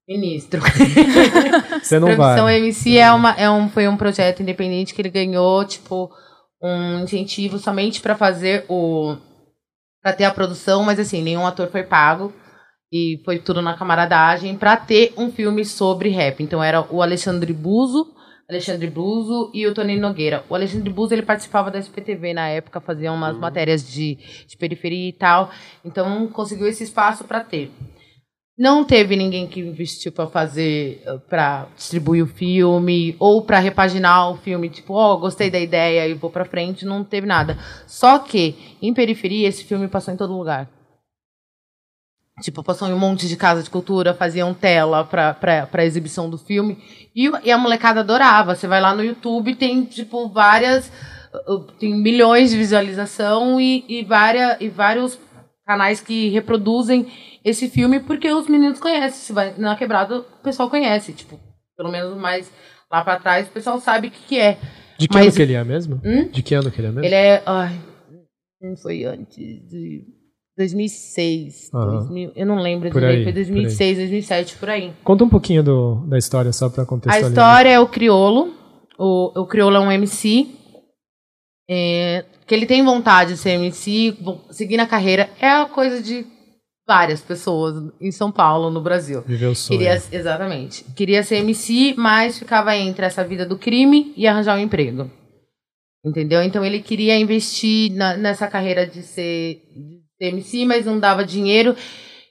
Ministro. Você não Profissão vai. MC é uma, é um, foi um projeto independente que ele ganhou, tipo, um incentivo somente para fazer o. para ter a produção, mas assim, nenhum ator foi pago. E foi tudo na camaradagem para ter um filme sobre rap. Então era o Alexandre Buzo, Alexandre Buzo e o Tony Nogueira. O Alexandre Buzo ele participava da SPTV na época, fazia umas matérias de, de periferia e tal. Então conseguiu esse espaço para ter. Não teve ninguém que investiu para fazer, para distribuir o filme ou para repaginar o filme, tipo, ó, gostei da ideia e vou para frente, não teve nada. Só que em periferia esse filme passou em todo lugar. Tipo, passou em um monte de casa de cultura, faziam tela pra, pra, pra exibição do filme. E, e a molecada adorava. Você vai lá no YouTube, tem, tipo, várias. uh, Tem milhões de visualização e, e, várias, e vários canais que reproduzem esse filme porque os meninos conhecem. Se vai na quebrada, o pessoal conhece. Tipo, pelo menos mais lá pra trás, o pessoal sabe o que, que é. De que Mas- ano que ele é mesmo? Hum? De que ano que ele é mesmo? Ele é. Ai, foi antes de. 2006. Aham. 2000, eu não lembro Por aí, foi por aí. 2006, 2007, por aí. Conta um pouquinho do, da história, só pra A contextualizar. história é o Criolo. O, o Criolo é um MC. é, que ele tem vontade de ser MC, seguir na carreira. É a coisa de várias pessoas em São Paulo, no Brasil. Viveu o sonho. Queria, exatamente. Queria ser MC, mas ficava entre essa vida do crime e arranjar um emprego. Entendeu? Então ele queria investir na- nessa carreira de ser, de ser MC, mas não dava dinheiro.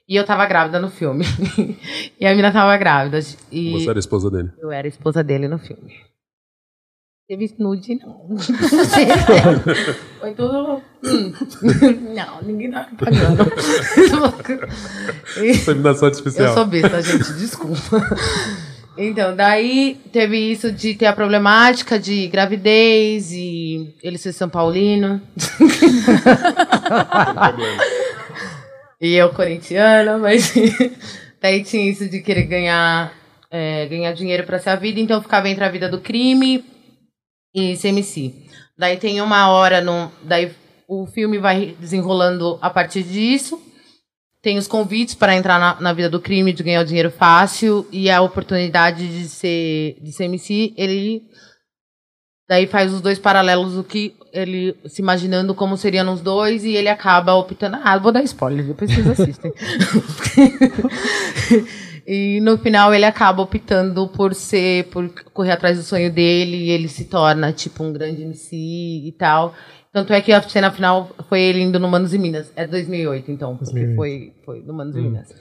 E eu tava grávida no filme. e a mina tava grávida. E Você era a esposa dele. eu era a esposa dele no filme. Teve nude, não. Foi tudo. Hum. Não, ninguém tá pagando. Inseminação artificial. Eu sou besta, gente, desculpa. Então, daí teve isso de ter a problemática de gravidez e ele ser São Paulino. e eu corintiana, mas daí tinha isso de querer ganhar, é, ganhar dinheiro pra ser a vida, então eu ficava entre a vida do crime e CMC. Daí tem uma hora no. Daí o filme vai desenrolando a partir disso tem os convites para entrar na, na vida do crime, de ganhar o dinheiro fácil e a oportunidade de ser de ser MC, ele daí faz os dois paralelos o que ele se imaginando como seriam os dois e ele acaba optando, ah, vou dar spoiler, depois vocês assistem. e no final ele acaba optando por ser por correr atrás do sonho dele e ele se torna tipo um grande MC e tal. Tanto é que a cena final foi ele indo no Manos e Minas. É 2008, então, porque 2008. foi, foi no Manos e Minas.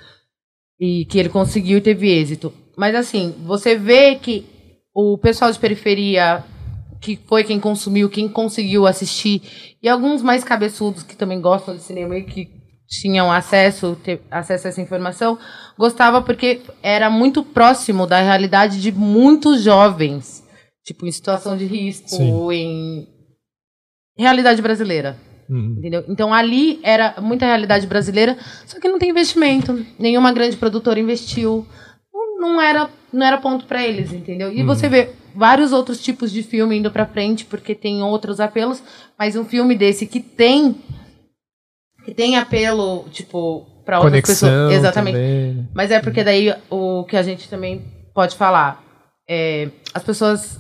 e que ele conseguiu e teve êxito. Mas assim, você vê que o pessoal de periferia, que foi quem consumiu, quem conseguiu assistir, e alguns mais cabeçudos que também gostam de cinema e que tinham acesso, ter, acesso a essa informação, gostava porque era muito próximo da realidade de muitos jovens, tipo em situação de risco, Sim. em realidade brasileira. Uhum. Entendeu? Então ali era muita realidade brasileira, só que não tem investimento. Nenhuma grande produtora investiu. Não, era, não era ponto para eles, entendeu? E você vê vários outros tipos de filme indo para frente porque tem outros apelos, mas um filme desse que tem que tem apelo, tipo, para outras Conexão pessoas, exatamente. também. Mas é porque daí o que a gente também pode falar. É, as pessoas.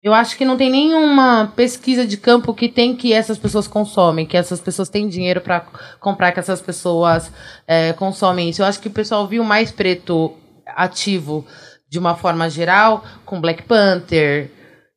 Eu acho que não tem nenhuma pesquisa de campo que tem que essas pessoas consomem, que essas pessoas têm dinheiro para comprar, que essas pessoas é, consomem isso. Eu acho que o pessoal viu mais preto ativo de uma forma geral com Black Panther,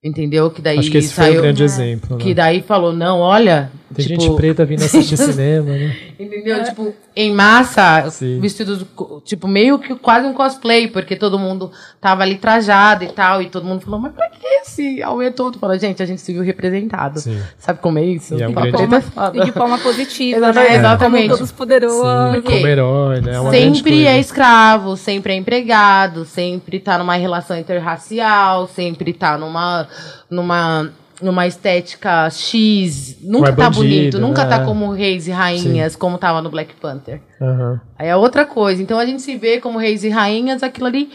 entendeu? Que daí Acho que esse foi saiu, o grande exemplo. né? que daí falou não, olha, Tem tipo, gente preta vindo assistir cinema, né? Entendeu? Tipo, em massa, Sim. vestidos, tipo, meio que quase um cosplay, porque todo mundo tava ali trajado e tal, e todo mundo falou, mas pra que esse auê todo? Fala, gente, a gente se viu representado. Sim. Sabe como é isso? E é um grande- é. E de forma positiva, Exatamente, né? exatamente. Como todos poderosos. Por quê? Como herói, né? É sempre é escravo, sempre é empregado, sempre tá numa relação interracial, sempre tá numa, numa, numa estética X, nunca é tá bandido, bonito, nunca né? tá como reis e rainhas, como tava no Black Panther. Aham. Aí é outra coisa. Então a gente se vê como reis e rainhas, aquilo ali.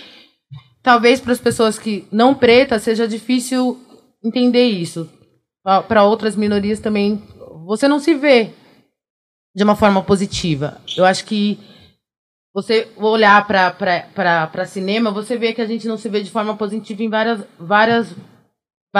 Talvez para as pessoas que não pretas seja difícil entender isso. Para outras minorias também, você não se vê de uma forma positiva. Eu acho que você olhar para cinema, você vê que a gente não se vê de forma positiva em várias várias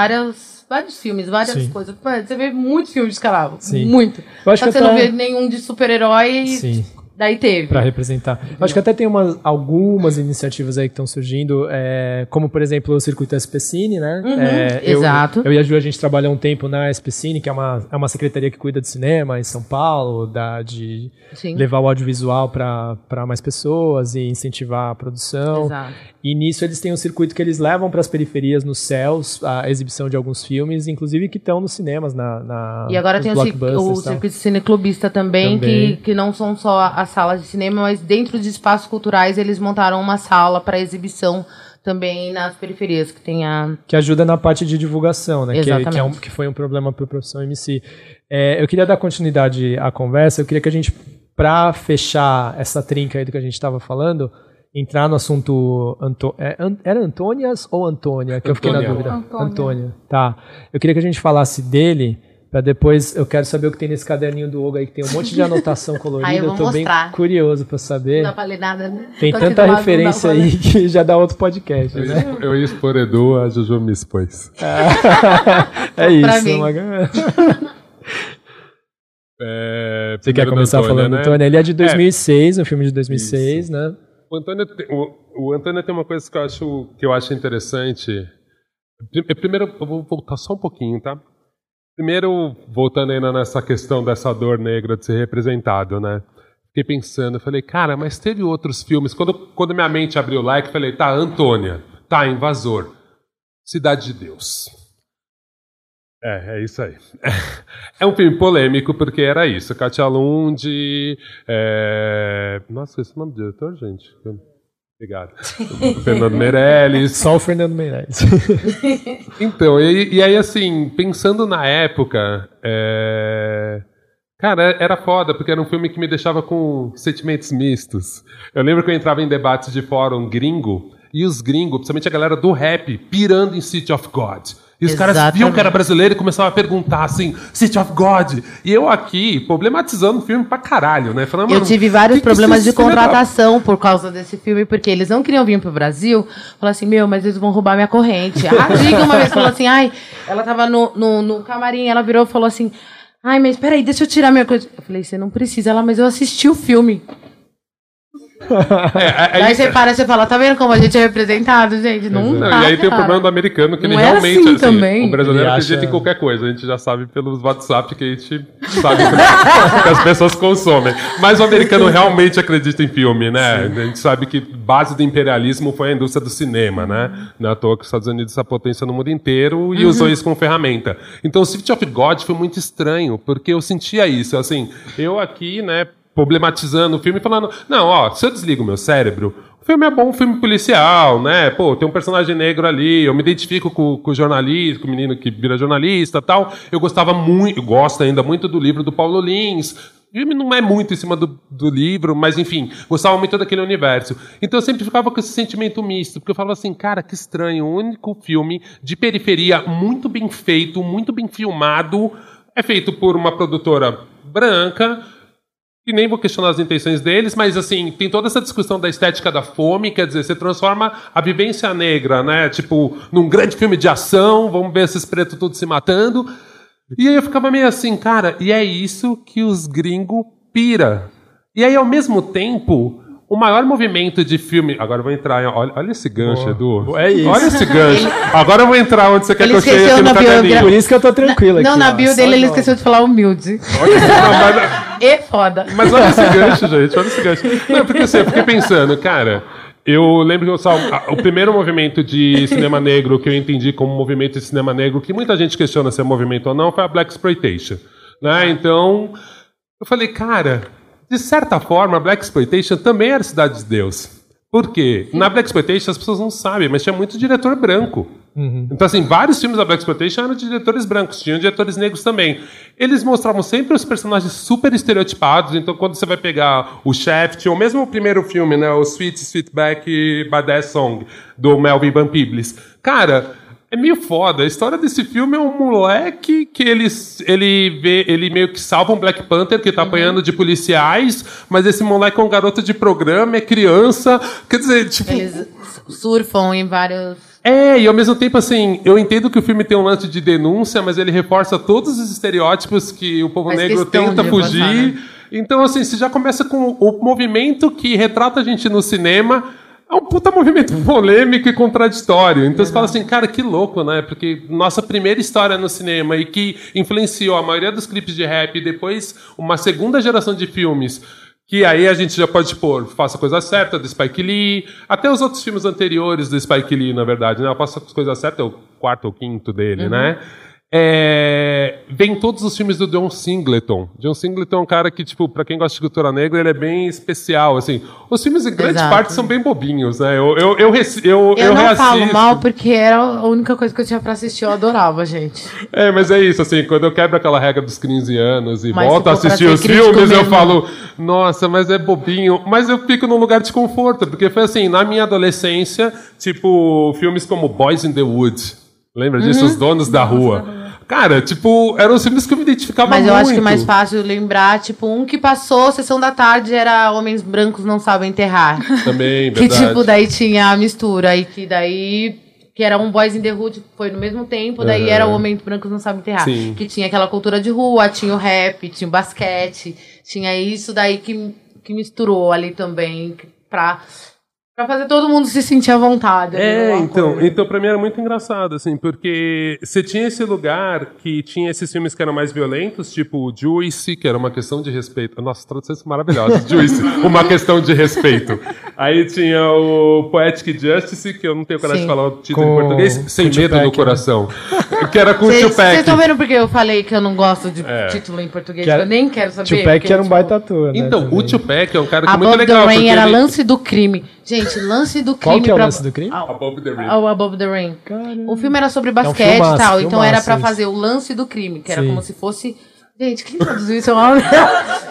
várias vários filmes, várias Sim. coisas. Você vê muitos filmes de escravo, Sim. muito. Eu acho Só que você não até- vê nenhum de super-herói Sim. daí teve. Pra representar. Eu acho que até tem umas, algumas iniciativas aí que estão surgindo, é, como por exemplo o Circuito SPCine, né? Uhum, É, eu- exato. Eu, e a Ju, a gente trabalhou um tempo na SPCine, que é uma, é uma secretaria que cuida de cinema em São Paulo, da, de Sim. levar o audiovisual para mais pessoas e incentivar a produção. Exato. E nisso eles têm um circuito que eles levam para as periferias, nos céus, a exibição de alguns filmes, inclusive que estão nos cinemas, na, na E agora tem o, o circuito cineclubista também, Também. Que, que não são só as salas de cinema, mas dentro de espaços culturais eles montaram uma sala para exibição também nas periferias, que tem a... que ajuda na parte de divulgação, né? Que, Exatamente. que, é um- que foi um problema para o professor MC. É, eu queria dar continuidade à conversa. Eu queria que a gente, para fechar essa trinca aí do que a gente estava falando, entrar no assunto. Anto, é, An- era Antônias ou Antônia? Que eu fiquei na dúvida. Antônia. Antônia. Tá. Eu queria que a gente falasse dele. Pra depois, eu quero saber o que tem nesse caderninho do Hugo aí, que tem um monte de anotação colorida. Aí eu vou tô mostrar. bem curioso para saber. Não dá pra ler nada, né? Tem Tô tanta referência pra aí que já dá outro podcast, Eu né? ia, eu ia expor Edu, a Juju me expôs. é isso. Pra É, Você quer começar Antônia, falando do né? Antônio? Ele é de 2006, um filme de 2006, né? O Antônio, tem, o, o Antônio tem uma coisa que eu acho, que eu acho interessante. Pri- Primeiro, eu vou voltar só um pouquinho, tá? Primeiro, voltando ainda nessa questão dessa dor negra de ser representado, né? Fiquei pensando, falei, cara, mas teve outros filmes. Quando, quando minha mente abriu o like, falei, tá, Antônia, tá, Invasor, Cidade de Deus. É, é isso aí. É um filme polêmico porque era isso. Katia Lund. É... Nossa, esse é o nome do diretor, gente? Obrigado. Fernando Meirelles. Só o Fernando Meirelles. Então, e, e aí, assim, pensando na época, é, cara, era foda, porque era um filme que me deixava com sentimentos mistos. Eu lembro que eu entrava em debates de fórum gringo, e os gringos, principalmente a galera do rap, pirando em City of God. E os caras viam Exatamente. que era brasileiro e começavam a perguntar assim, City of God. E eu aqui, problematizando o filme pra caralho, né? Falando, Eu "Mano, tive vários que que problemas de filha da contratação por causa desse filme, porque eles não queriam vir pro Brasil. Falaram assim, meu, mas eles vão roubar minha corrente. A Giga uma vez falou assim, ai, ela tava no, no, no camarim, ela virou e falou assim, ai, mas peraí, deixa eu tirar minha coisa. Eu falei, você não precisa. Ela, mas eu assisti o filme. É, é, é, você para e você fala, tá vendo como a gente é representado, gente? Não, Não, tá, e aí tem o cara. problema do americano, que ele Não é realmente, assim assim, também. o brasileiro Ele acredita acha- em qualquer coisa. A gente já sabe pelos WhatsApp que a gente sabe que as pessoas consomem. Mas o americano realmente acredita em filme, né? A gente sabe que base do imperialismo foi a indústria do cinema, né? Não é à toa que os Estados Unidos é a potência no mundo inteiro e usou isso como ferramenta. Então, o City of God foi muito estranho, porque eu sentia isso. Assim, eu aqui, né, problematizando o filme, falando: não, ó, se eu desligo o meu cérebro, o filme é bom, um filme policial, né? Pô, tem um personagem negro ali, eu me identifico com, com o jornalista, com o menino que vira jornalista tal. Eu gostava muito, gosto ainda muito do livro do Paulo Lins. Filme não é muito em cima do, do livro, mas enfim, gostava muito daquele universo. Então eu sempre ficava com esse sentimento misto, porque eu falava assim, cara, que estranho, o único filme de periferia muito bem feito, muito bem filmado, é feito por uma produtora branca, e nem vou questionar as intenções deles, mas assim, tem toda essa discussão da estética da fome, quer dizer, você transforma a vivência negra, né, tipo, num grande filme de ação, vamos ver esses pretos todos se matando. E aí eu ficava meio assim, cara, e é isso que os gringos pira. E aí, ao mesmo tempo, o maior movimento de filme. Agora eu vou entrar. em- Olha, olha esse gancho, Edu. É isso. Olha esse gancho. Agora eu vou entrar onde você quer Ele que eu chegue esqueceu aqui no na caderninho. Por isso que eu tô tranquilo aqui. Não, na bio dele ele esqueceu de falar humilde. Olha, E foda. Mas olha esse gancho, gente, olha esse gancho. Não, porque assim, eu fiquei pensando, cara, eu lembro que eu o primeiro movimento de cinema negro que eu entendi como movimento de cinema negro, que muita gente questiona se é movimento ou não, foi a Black Exploitation. Né? Então, eu falei, cara, de certa forma, a Black Exploitation também era Cidade de Deus. Por quê? Na Black Exploitation as pessoas não sabem, mas tinha muito diretor branco. Então, assim, vários filmes da Black Exploitation eram de diretores brancos, tinham diretores negros também. Eles mostravam sempre os personagens super estereotipados, então quando você vai pegar o Shaft, ou mesmo o primeiro filme, né, o Sweet Sweetback Badass Song, do Melvin Van Peebles. Cara, é meio foda. A história desse filme é um moleque que ele, ele, vê, ele meio que salva um Black Panther que tá apanhando de policiais, mas esse moleque é um garoto de programa, é criança. Quer dizer, tipo. Eles surfam em vários. É, e ao mesmo tempo, assim, eu entendo que o filme tem um lance de denúncia, mas ele reforça todos os estereótipos que o povo Faz negro tenta fugir. reforçar, né? Então, assim, você já começa com o movimento que retrata a gente no cinema. É um puta movimento polêmico e contraditório. Então você fala assim, cara, que louco, né? Porque nossa primeira história no cinema e que influenciou a maioria dos clipes de rap e depois uma segunda geração de filmes que aí a gente já pode pôr Faça a Coisa Certa, do Spike Lee, até os outros filmes anteriores do Spike Lee, na verdade, né? Faça a Coisa Certa é o quarto ou quinto dele, né? É, vem todos os filmes do John Singleton. John Singleton é um cara que, tipo, pra quem gosta de cultura negra, ele é bem especial, assim. Os filmes, em grande Exato. parte, são bem bobinhos, né? Eu, eu, eu, reci- eu, Eu, não reassisto. falo mal porque era a única coisa que eu tinha pra assistir. Eu adorava, gente. É, mas é isso, assim, quando eu quebro aquela regra dos 15 anos e Mas volto a assistir os filmes, eu mesmo. falo, nossa, mas é bobinho. Mas eu fico num lugar de conforto, porque foi assim, na minha adolescência, tipo, filmes como Boys in the Wood. Lembra disso? Uhum. Os Donos da Rua. Cara, tipo, eram os filmes que eu me identificava Mas muito. eu acho que é mais fácil lembrar, tipo, um que passou, sessão da tarde, era Homens Brancos Não Sabem Enterrar. Também, que, verdade. tipo, daí tinha a mistura. E que daí. Que era um Boys in the Hood, foi no mesmo tempo, daí Uhum. era Homens Brancos Não Sabem Enterrar. Sim. Que tinha aquela cultura de rua, tinha o rap, tinha o basquete, tinha isso daí que, que misturou ali também pra, pra fazer todo mundo se sentir à vontade. É, no então, acordo. então pra mim era muito engraçado, assim, porque você tinha esse lugar que tinha esses filmes que eram mais violentos, tipo Juice, que era uma questão de respeito. Nossa, traduções maravilhosas. Juice, uma questão de respeito. Aí tinha o Poetic Justice, que eu não tenho coragem Sim. de falar o título Com- em português, Sem com Medo Tupac, no né? Coração. Que era com o Vocês Tupac. estão vendo porque eu falei que eu não gosto de É. título em português? Que era- eu nem quero saber. Tupac porque, era um tipo, baita ator, né? Então, também. o Tupac é um cara que é muito legal. Rain porque era ele- lance do crime. Gente, lance do crime. Qual que é o pra- lance do crime? Above the Rim. o Above the. Caramba. O filme era sobre basquete filmaço, e tal, então era pra esse. fazer o lance do crime, que era Sim. como se fosse. Gente, quem traduziu isso? Eu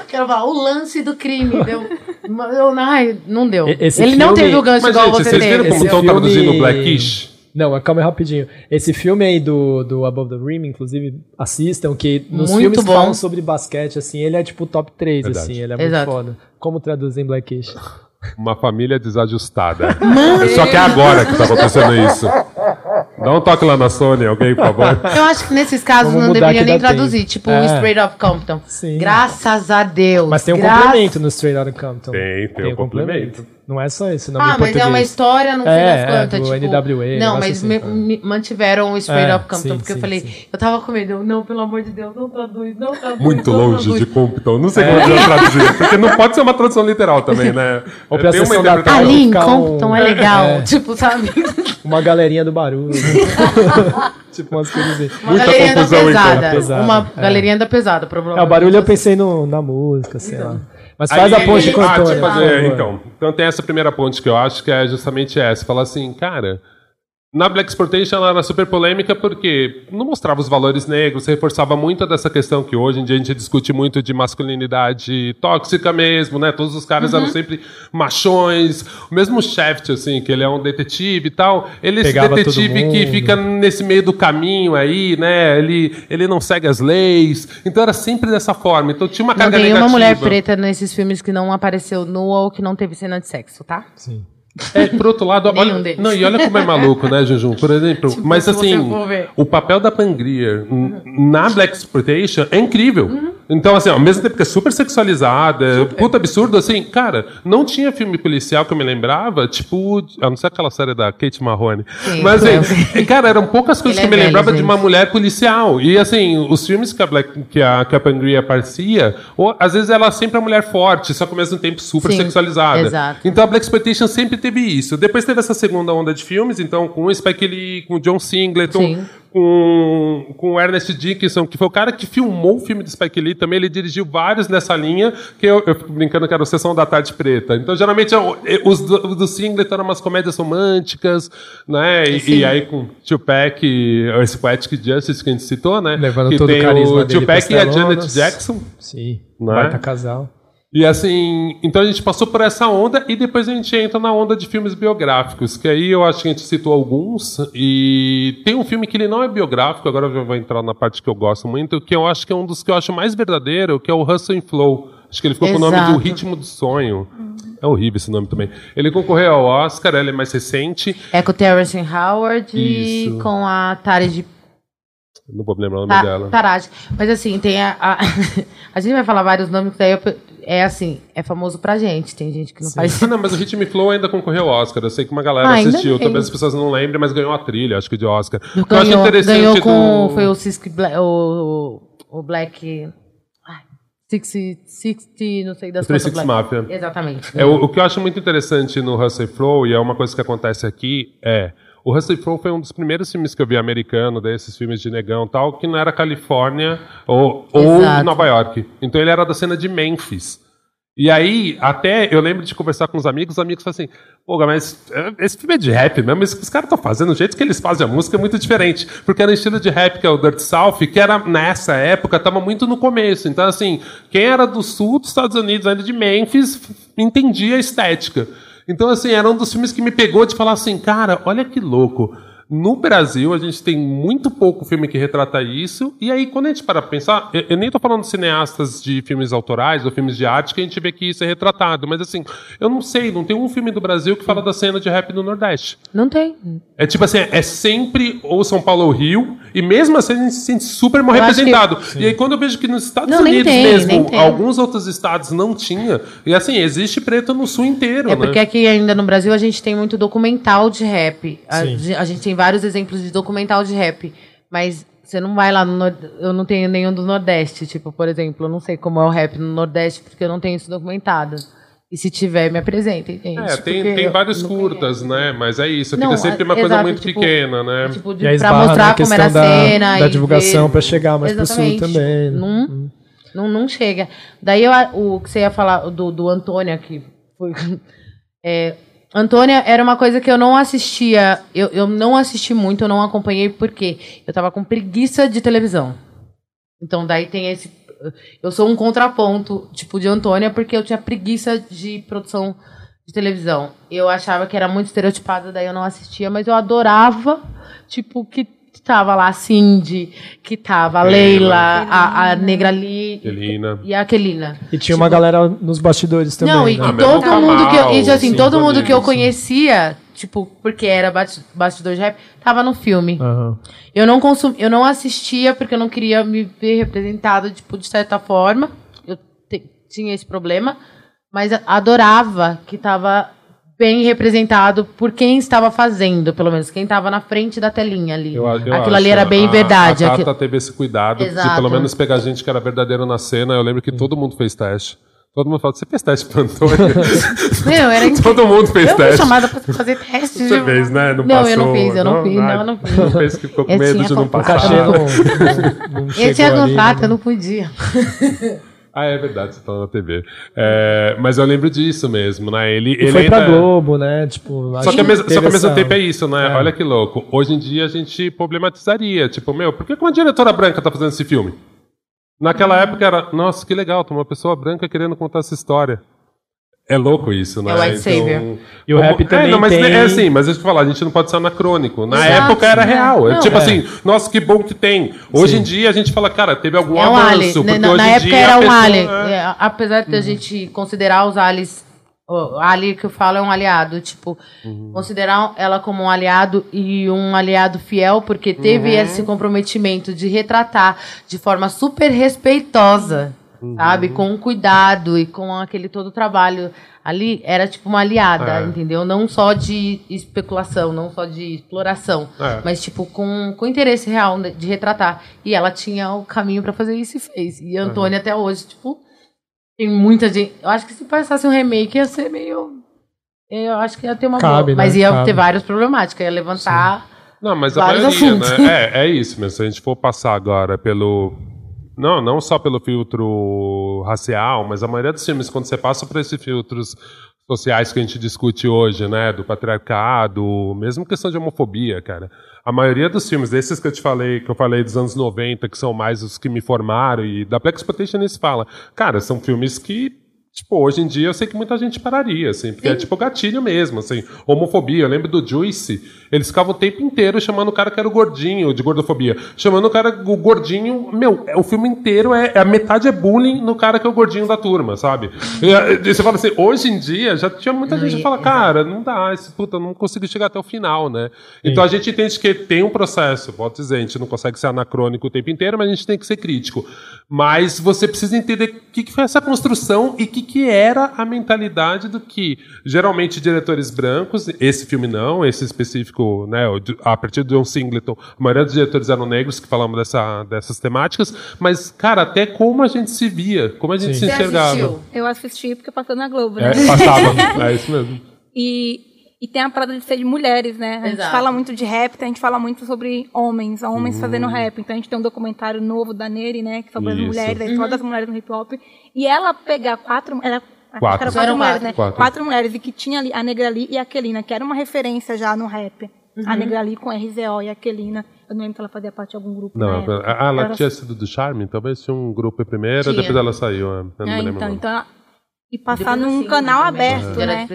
quero falar, o lance do crime. Deu... Eu- Ai, não deu. Esse Ele não filme- teve o gancho Mas, igual gente, você vocês teve. viram como estão filme- traduzindo Blackish? Não, calma aí rapidinho. Esse filme aí do, do Above the Rim, inclusive, assistam, que nos Muito filmes que bom. falam sobre basquete, assim, ele é tipo top 3, Verdade. assim, ele é muito Exato. foda. Como traduzir em Blackish? Uma família desajustada. Só que é agora que tá acontecendo isso. Dá um toque lá na Sony, alguém, por favor. Eu acho que nesses casos Vamos não deveria nem dá tempo. traduzir, tipo É. Straight Off Compton. Sim. Graças a Deus. Mas tem um Gra- complemento no Straight Outta Compton. Tem, tem um complemento. Não é só esse nome Ah, em mas português. é uma história, não sei É, das é, quantas. do tipo, NWA, Não, mas assim, me- tá. me- mantiveram o Straight É, Off Compton, sim, porque eu sim, falei, sim. eu tava com medo, eu, não, pelo amor de Deus, não traduz, não traduz. Muito não longe traduz. de Compton. Não sei como eu traduzir. Porque não pode ser uma tradução literal também, né? Ou pra Tem uma interpretação-. Ali em ficar um- Compton é legal, É. tipo, sabe? Uma galerinha do barulho. tipo umas coisas assim. Uma Muita galerinha da confusão, então. pesada. Pesada, Uma é. galerinha da pesada, É, provavelmente. o barulho eu pensei no, na música, sei lá. Mas faz Aí- a ponte com o ah, Antônio. fazer, favor. então. Então tem essa primeira ponte que eu acho que é justamente essa. Falar assim, cara, na Black Exploitation ela era super polêmica porque não mostrava os valores negros, reforçava muito dessa questão que hoje em dia a gente discute muito de masculinidade tóxica mesmo, né? Todos os caras Uhum. eram sempre machões. O mesmo Shaft, assim, que ele é um detetive e tal, ele é esse Pegava detetive que fica nesse meio do caminho aí, né? Ele, ele não segue as leis. Então era sempre dessa forma. Então tinha uma Não carga tem uma negativa. mulher preta nesses filmes que não apareceu nua ou que não teve cena de sexo, tá? Sim. É, por outro lado, olha, deles. não, e olha como é maluco, né, Jujum? Por exemplo, mas se você assim, o papel da Pangrier n- na Black Exploitation é incrível. Uhum. Então, assim, ao mesmo tempo que é super sexualizada, é puta absurdo, assim, cara, não tinha filme policial que eu me lembrava, tipo, a não ser aquela série da Kate Marrone. Sim, mas, assim, cara, eram poucas coisas Ele que eu é me lembrava de uma mulher policial. E, assim, os filmes que a, Black, que a, que a Pangria aparecia, ou, às vezes ela é sempre a mulher forte, só que ao mesmo tempo super Sim, sexualizada. exato. Então a Black Exploitation sempre teve isso. Depois teve essa segunda onda de filmes, então com o Spike Lee, com o John Singleton, Sim. com, com o Ernest Dickinson, que foi o cara que filmou o filme do Spike Lee também, ele dirigiu vários nessa linha, que eu, eu fico brincando que era o Sessão da Tarde Preta. Então geralmente eu- eu- os do, do Singleton eram umas comédias românticas, né? E, e aí com Tupac, esse Poetic Justice que a gente citou, né? Levando que todo o tem carisma o dele Tupac e a Janet. Jackson. Sim. Não é? Baita casal. E assim, então a gente passou por essa onda e depois a gente entra na onda de filmes biográficos, que aí eu acho que a gente citou alguns. E tem um filme que ele não é biográfico, agora eu vou entrar na parte que eu gosto muito, que eu acho que é um dos que eu acho mais verdadeiro, que é o Hustle and Flow. Acho que ele ficou com o nome de O Exato. Ritmo do Sonho. É horrível esse nome também. Ele concorreu ao Oscar, ele é mais recente. É com o Terrence Howard Isso. e com a Tari de Não vou lembrar o nome Ta- dela. Taraj. Mas assim, tem a. A, a gente vai falar vários nomes, que daí eu é assim, é famoso pra gente. Tem gente que não faz. Ah, não, mas o e Flow ainda concorreu ao Oscar. Eu sei que uma galera Ah, assistiu. Talvez as pessoas não lembrem, mas ganhou a trilha, acho que de Oscar. Que eu acho Ganhou, interessante ganhou com. do- Foi o Cisco Black. O, o Black. ai, 60, 60, não sei das 36 quantas Black. Mafia. Exatamente. É, o, o que eu acho muito interessante no Hustle Flow, e é uma coisa que acontece aqui, é. O Hustle Flow foi um dos primeiros filmes que eu vi americano, desses filmes de negão e tal, que não era Califórnia ou, ou. Nova York. Então ele era da cena de Memphis. E aí, até eu lembro de conversar com os amigos, os amigos falam assim, pô, mas é, esse filme é de rap mesmo, isso que os caras estão fazendo, o jeito que eles fazem a música é muito diferente. Porque era um estilo de rap que é o Dirt South, que era nessa época, estava muito no começo. Então, assim, quem era do sul dos Estados Unidos, ainda de Memphis, entendia a estética. Então, assim, era um dos filmes que me pegou de falar assim, cara, olha que louco. No Brasil, a gente tem muito pouco filme que retrata isso. E aí, quando a gente para pra pensar, eu, eu nem tô falando de cineastas de filmes autorais ou filmes de arte que a gente vê que isso é retratado. Mas assim, eu não sei, não tem um filme do Brasil que fala da cena de rap no Nordeste. Não tem. É tipo assim, é sempre ou São Paulo ou Rio, e mesmo assim a gente se sente super mal Eu representado. E aí quando eu vejo que nos Estados Não, Unidos tem, mesmo, alguns outros estados não tinha, e assim, existe preto no sul inteiro, É né? porque aqui ainda no Brasil a gente tem muito documental de rap. A, a gente tem vários exemplos de documental de rap. Mas você não vai lá no Nord... Eu não tenho nenhum do Nordeste, tipo, por exemplo, eu não sei como é o rap no Nordeste, porque eu não tenho isso documentado. E se tiver, me apresentem, gente. É, tem, tem vários curtas, né? Mas é isso, Não, fica sempre uma é- coisa exato, muito tipo- pequena, né? Tipo, E de, aí pra mostrar como era a da- cena. da e divulgação pra chegar mais pro sul Exatamente. também, né? Não, não, não chega. Daí eu, o que você ia falar do, do Antônio aqui. Foi, é, Antônia era uma coisa que eu não assistia. Eu, eu não assisti muito, eu não acompanhei porque eu tava com preguiça de televisão. Então daí tem esse. Eu sou um contraponto, tipo, de Antônia, porque eu tinha preguiça de produção de televisão. Eu achava que era muito estereotipada, daí eu não assistia, mas eu adorava, tipo, que tava lá a Cindy, que tava a Leila, a, a Negra Lee Elina. e a Aquelina. E tinha uma galera nos bastidores também. Não, e né? Ah, todo mundo que eu, e, assim, todo mundo que eu Sim. conhecia tipo, porque era bastidor de rap, tava no filme. Aham. Eu não consum... eu não assistia porque eu não queria me ver representado, tipo, de certa forma. Eu te- tinha esse problema, mas a- adorava que tava bem representado por quem estava fazendo, pelo menos quem estava na frente da telinha ali. Eu, eu Aquilo acho, ali era bem a- verdade. A aquilo- Tata teve esse cuidado de Exato. pelo menos pegar gente que era verdadeiro na cena. Eu lembro que todo mundo fez teste. Todo mundo fala, você fez teste pro Antônio? Meu, era incrível. todo mundo fez eu fui teste. chamada pra fazer teste. Você tipo- fez, né? Não, Não, passou. eu não fiz, eu não, fiz, Ah, não, eu não fiz. Não fez que ficou com Eu medo tinha de não passar. não, não, não Eu tinha contrato, né? eu não podia. Ah, é verdade, você tá na TV. É, mas eu lembro disso mesmo, né? Ele, ele foi pra ainda- Globo, né? Tipo, Só que, ao mesmo, só que ao mesmo tempo é isso, né? É. Olha que louco. Hoje em dia a gente problematizaria. Tipo, meu, por que uma diretora branca tá fazendo esse filme? Naquela época era, nossa, que legal, tem uma pessoa branca querendo contar essa história. É louco isso, né? É o white savior. E o rap é, também não, mas tem- é assim, mas deixa eu te falar, a gente não pode ser anacrônico. Na Exato, época era né? real. É Não, tipo é. assim, nossa, que bom que tem. Hoje em dia a gente fala, cara, teve algum É um ali. avanço. Na, Porque na- hoje na época era um pessoa- ali. é. É, apesar de a gente considerar os alis. O ali que eu falo é um aliado. Tipo, considerar ela como um aliado e um aliado fiel, porque teve esse comprometimento de retratar de forma super respeitosa, sabe? Com cuidado e com aquele todo o trabalho. Ali era tipo uma aliada, É. entendeu? Não só de especulação, não só de exploração, É. mas tipo com, com interesse real de retratar. E ela tinha o caminho pra fazer isso e fez. E a Antônia até hoje, tipo, tem muita gente. Eu acho que se passasse um remake ia ser meio. Eu acho que ia ter uma Cabe, boa. Mas né? ia Cabe. ter várias problemáticas. Ia levantar. Não, mas a maioria, assuntos. né? É, é isso mesmo. Se a gente for passar agora pelo. Não, não só pelo filtro racial, mas a maioria dos filmes, quando você passa por esses filtros sociais que a gente discute hoje, né? Do patriarcado, mesmo questão de homofobia, cara. A maioria dos filmes, desses que eu te falei, que eu falei dos anos 90, que são mais os que me formaram, e da Black Exploitation se fala. Cara, são filmes que Tipo, hoje em dia eu sei que muita gente pararia, assim, porque é tipo gatilho mesmo, assim. Homofobia, eu lembro do Juice, eles ficavam o tempo inteiro chamando o cara que era o gordinho, de gordofobia. Chamando o cara, o gordinho, meu, é- o filme inteiro é, a metade é bullying no cara que é o gordinho da turma, sabe? E, e você fala assim, hoje em dia já tinha muita gente que fala, cara, não dá, esse puta, não consigo chegar até o final, né? Então a gente entende que tem um processo, pode dizer, a gente não consegue ser anacrônico o tempo inteiro, mas a gente tem que ser crítico. Mas você precisa entender o que, que foi essa construção e o que, que era a mentalidade do que geralmente diretores brancos, esse filme não, esse específico, né, a partir do John Singleton, a maioria dos diretores eram negros que falavam dessa, dessas temáticas, mas, cara, até como a gente se via, como a gente se Você enxergava. assistiu? Eu assisti porque passou na Globo, né? É, passava, é isso mesmo. E, e tem a parada de ser de mulheres, né? A gente Exato. fala muito de rap, então a gente fala muito sobre homens, homens Uhum. fazendo rap. Então a gente tem um documentário novo da Neri, né? Que sobre as Isso. mulheres, a história das mulheres no hip hop. E ela pegar quatro. Ela, acho Quatro. quatro mulheres, quatro. né? Quatro. Quatro mulheres. E que tinha ali a Negra Lee e a Aquelina, que era uma referência já no rap. A Negra Lee com RZO e a Aquelina. Eu não lembro se ela fazia parte de algum grupo. Não, época. ah, ela Era- tinha sido do Charme, talvez tinha um grupo primeiro, Tinha. depois ela saiu, é, eu não É, me lembro. então, então ela- E passar Depois num assim, canal aberto, de né?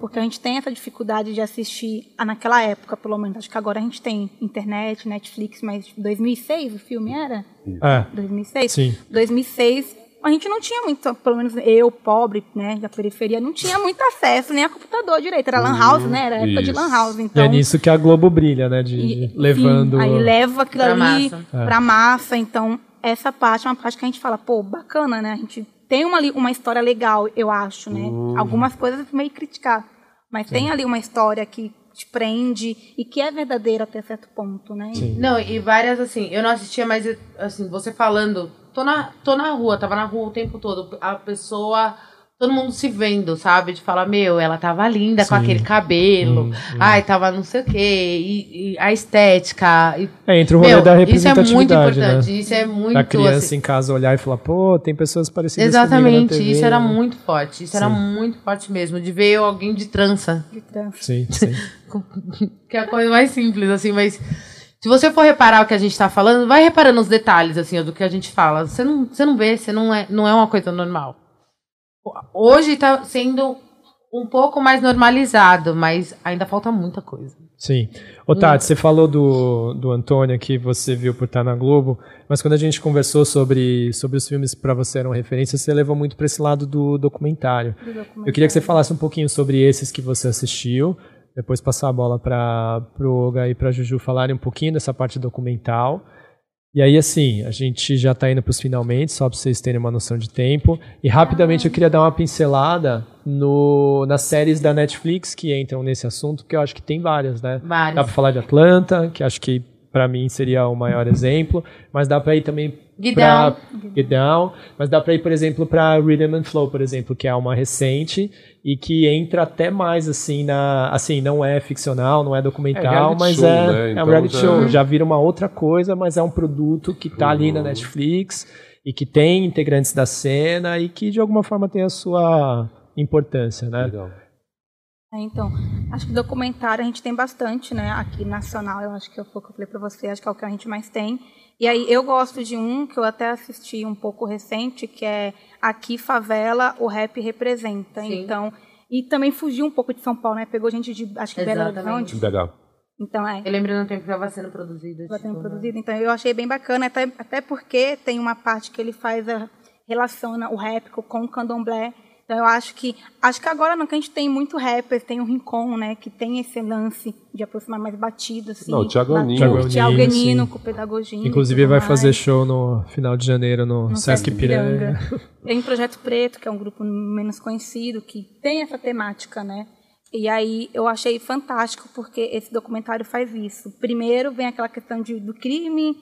Porque a gente tem essa dificuldade de assistir, ah, naquela época, pelo menos. Acho que agora a gente tem internet, Netflix, mas 2006 o filme era? É, 2006? Sim. 2006, a gente não tinha muito, pelo menos eu, pobre, né, da periferia, não tinha muito acesso nem a computador direito. Era lan house, né? Era época de lan Isso. house. e Então, é nisso que a Globo brilha, né? De, e- levando. sim, aí leva aquilo Pra ali massa. pra massa. Então, essa parte é uma parte que a gente fala, pô, bacana, né? A gente tem uma, ali- uma história legal, eu acho, né? Algumas coisas meio criticar. Mas tem ali uma história que te prende e que é verdadeira até certo ponto, né? Não, e várias, assim, eu não assistia, mas, assim, você falando, tô na, tô na rua, tava na rua o tempo todo, a pessoa, todo mundo se vendo, sabe? De falar, meu, ela tava linda com Sim. aquele cabelo, ai, tava não sei o quê, e, e a estética. E, É, entre o rolê meu, da isso é muito representatividade, importante, né? isso é muito, Da criança assim, em casa olhar e falar, pô, tem pessoas parecidas Exatamente, comigo na TV, isso era né? muito forte, isso era Sim. muito forte mesmo, de ver alguém de trança, De trânsito. Sim, sim. que é a coisa mais simples, assim, mas se você for reparar o que a gente tá falando, vai reparando os detalhes, assim, do que a gente fala. Você não, você não vê, você não é, não é uma coisa normal. Hoje tá sendo um pouco mais normalizado, mas ainda falta muita coisa. Sim. Ô, Tati, você falou do, do Antônio que você viu por estar na Globo, mas quando a gente conversou sobre, sobre os filmes para você eram referências, você levou muito para esse lado do documentário. Eu queria que você falasse um pouquinho sobre esses que você assistiu, depois passar a bola para o Olga e para a Juju falarem um pouquinho dessa parte documental. E aí, assim, a gente já está indo para os finalmente, só para vocês terem uma noção de tempo. E rapidamente eu queria dar uma pincelada no, nas séries da Netflix que entram nesse assunto, que eu acho que tem várias, né? Várias. Dá para falar de Atlanta, que acho que para mim seria o maior exemplo, mas dá para ir também para. Get Down, mas dá para ir, por exemplo, para Rhythm and Flow, por exemplo, que é uma recente e que entra até mais assim na, assim, não é ficcional, não é É documental, reality mas show, é, né? é um Então reality já- show, já vira uma outra coisa, mas é um produto que tá ali na Uhum. Netflix e que tem integrantes da cena e que de alguma forma tem a sua importância, né? Legal. É, então, acho que documentário a gente tem bastante, né? Aqui nacional, eu acho que o que eu falei para você, acho que é o que a gente mais tem. E aí eu gosto de um que eu até assisti um pouco recente, que é Aqui Favela, o Rap Representa. Sim. Então, e também fugiu um pouco de São Paulo, né? Pegou gente de, acho que Belo. Horizonte. Legal. Então, é. Eu lembro no tempo que estava sendo produzido. Estava tipo, sendo produzido. Então, eu achei bem bacana, até, até porque tem uma parte que ele faz, a, relaciona o rap com o candomblé. Então, eu acho que, acho que agora não, que a gente tem muito rapper, tem o Rincon, né, que tem esse lance de aproximar mais batido, assim. Não, o Thiago na- Aninho. Thiago com pedagogia. Inclusive vai mais. fazer show no final de janeiro no, No Sesc Sesc Piranga. Tem Projeto Preto, que é um grupo menos conhecido, que tem essa temática, né? E aí eu achei fantástico, porque esse documentário faz isso. Primeiro vem aquela questão de, do crime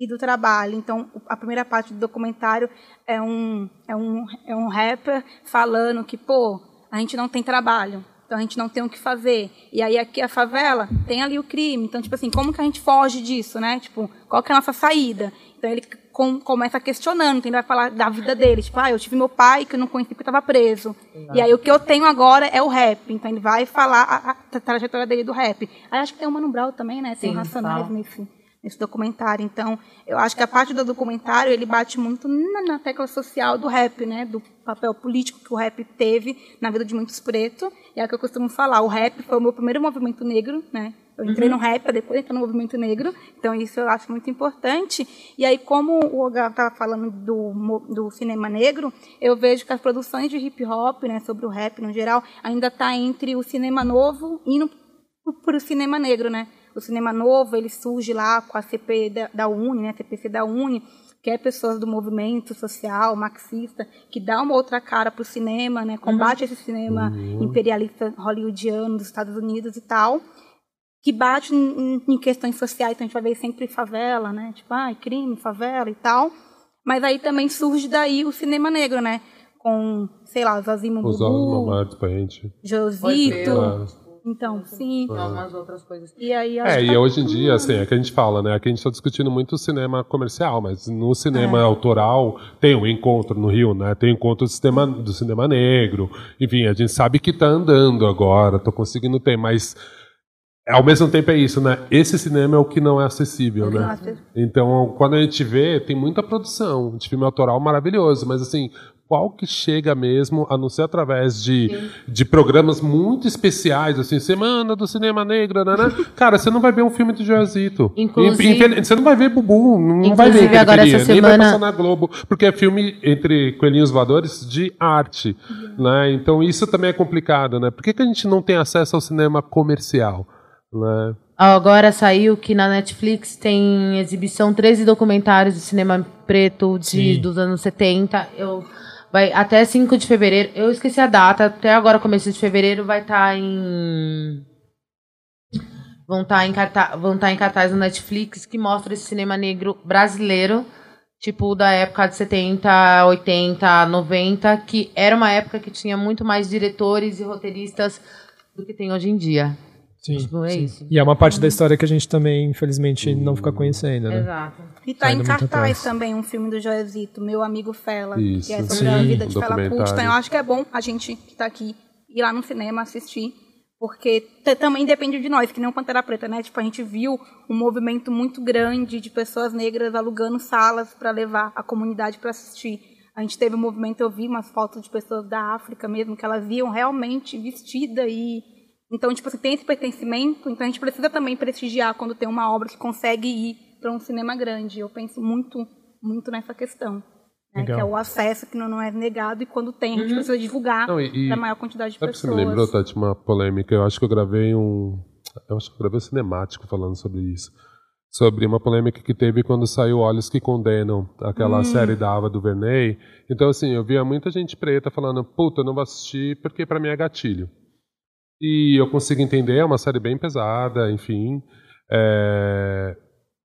e do trabalho. Então, a primeira parte do documentário é um, é um, é um rapper falando que, pô, a gente não tem trabalho. Então a gente não tem o que fazer. E aí aqui a favela tem ali o crime. Então, tipo assim, como que a gente foge disso, né? Tipo, qual que é a nossa saída? Então ele com- começa questionando, então ele vai falar da vida dele. Tipo, ah, eu tive meu pai que eu não conheci porque estava preso. E aí o que eu tenho agora é o rap. Então ele vai falar a, a tra- trajetória dele do rap. Aí acho que tem o Mano Brown também, né? Tem Sim, o Racionais nesse, nesse documentário. Então, eu acho que a parte do documentário ele bate muito na, na tecla social do rap, né? Do papel político que o rap teve na vida de muitos pretos. E é o que eu costumo falar. O rap foi o meu primeiro movimento negro, né? Eu entrei no rap, pra depois entrar no movimento negro. Então, isso eu acho muito importante. E aí, como o Oga estava falando do, do cinema negro, eu vejo que as produções de hip hop, né, sobre o rap no geral, ainda está entre o cinema novo e no para o cinema negro, né? O cinema novo, ele surge lá com a CP da, da Uni, né? CPC da Uni, que é pessoas do movimento social, marxista, que dá uma outra cara para o cinema, né? Combate esse cinema imperialista hollywoodiano dos Estados Unidos e tal, que bate em, em questões sociais, então a gente vai ver sempre favela, né? Tipo, ah, crime, favela e tal. Mas aí também surge daí o cinema negro, né? Com, sei lá, Zazimo Bubu, gente. Josito. Então, sim. Algumas outras coisas. E aí, É, e hoje em dia, assim, é que a gente fala, né? Aqui a gente está discutindo muito o cinema comercial, mas no cinema É. autoral tem um encontro no Rio, né? Tem um encontro do cinema, do cinema negro. Enfim, a gente sabe que tá andando agora, tô conseguindo ter, mas ao mesmo tempo é isso, né? Esse cinema é o que não é acessível, né? Então, quando a gente vê, tem muita produção de filme autoral maravilhoso, mas assim, qual que chega mesmo, a não ser através de, de programas muito especiais, assim, Semana do Cinema Negro, né? né? Cara, você não vai ver um filme do Joelzito. Inclusive- Você não vai ver Bubu, não vai ver Inclusive, agora essa nem vai semana- passar na Globo, porque é filme entre coelhinhos voadores de arte, né? Então isso também é complicado, né? Por que, que a gente não tem acesso ao cinema comercial, né? Agora saiu que na Netflix tem exibição 13 documentários de cinema preto de, Sim. dos anos 70. Eu, vai até 5 de fevereiro. Eu esqueci a data, até agora, começo de fevereiro, vai estar em. Vão estar em, carta, vão tá em cartaz no Netflix que mostra esse cinema negro brasileiro, tipo da época de 70, 80, 90, que era uma época que tinha muito mais diretores e roteiristas do que tem hoje em dia. Sim, Tipo, é sim. isso. E é uma parte da história que a gente também, infelizmente, não fica conhecendo, né? Exato. E tá Tá em cartaz também um filme do Joelzito, Meu Amigo Fela, Isso, que é sobre sim, a vida um de Fela documentário. Kuti. Então eu acho que é bom a gente que tá aqui ir lá no cinema assistir, porque também depende de nós, que nem o Pantera Preta, né? Tipo, a gente viu um movimento muito grande de pessoas negras alugando salas para levar a comunidade para assistir. A gente teve um movimento, eu vi umas fotos de pessoas da África mesmo, que elas iam realmente vestida e então, tipo, assim, tem esse pertencimento, então a gente precisa também prestigiar quando tem uma obra que consegue ir para um cinema grande. Eu penso muito, muito nessa questão. né, que é o acesso que não, não é negado e quando tem a gente precisa divulgar para maior quantidade de Sabe que você pessoas. me lembrou, Tati, uma polêmica? Eu acho que eu gravei um. Eu acho que eu gravei um cinemático falando sobre isso. Sobre uma polêmica que teve quando saiu Olhos que Condenam, aquela série da Ava DuVernay. Então, assim, eu via muita gente preta falando, puta, eu não vou assistir porque pra mim é gatilho. E eu consigo entender, é uma série bem pesada, enfim. É,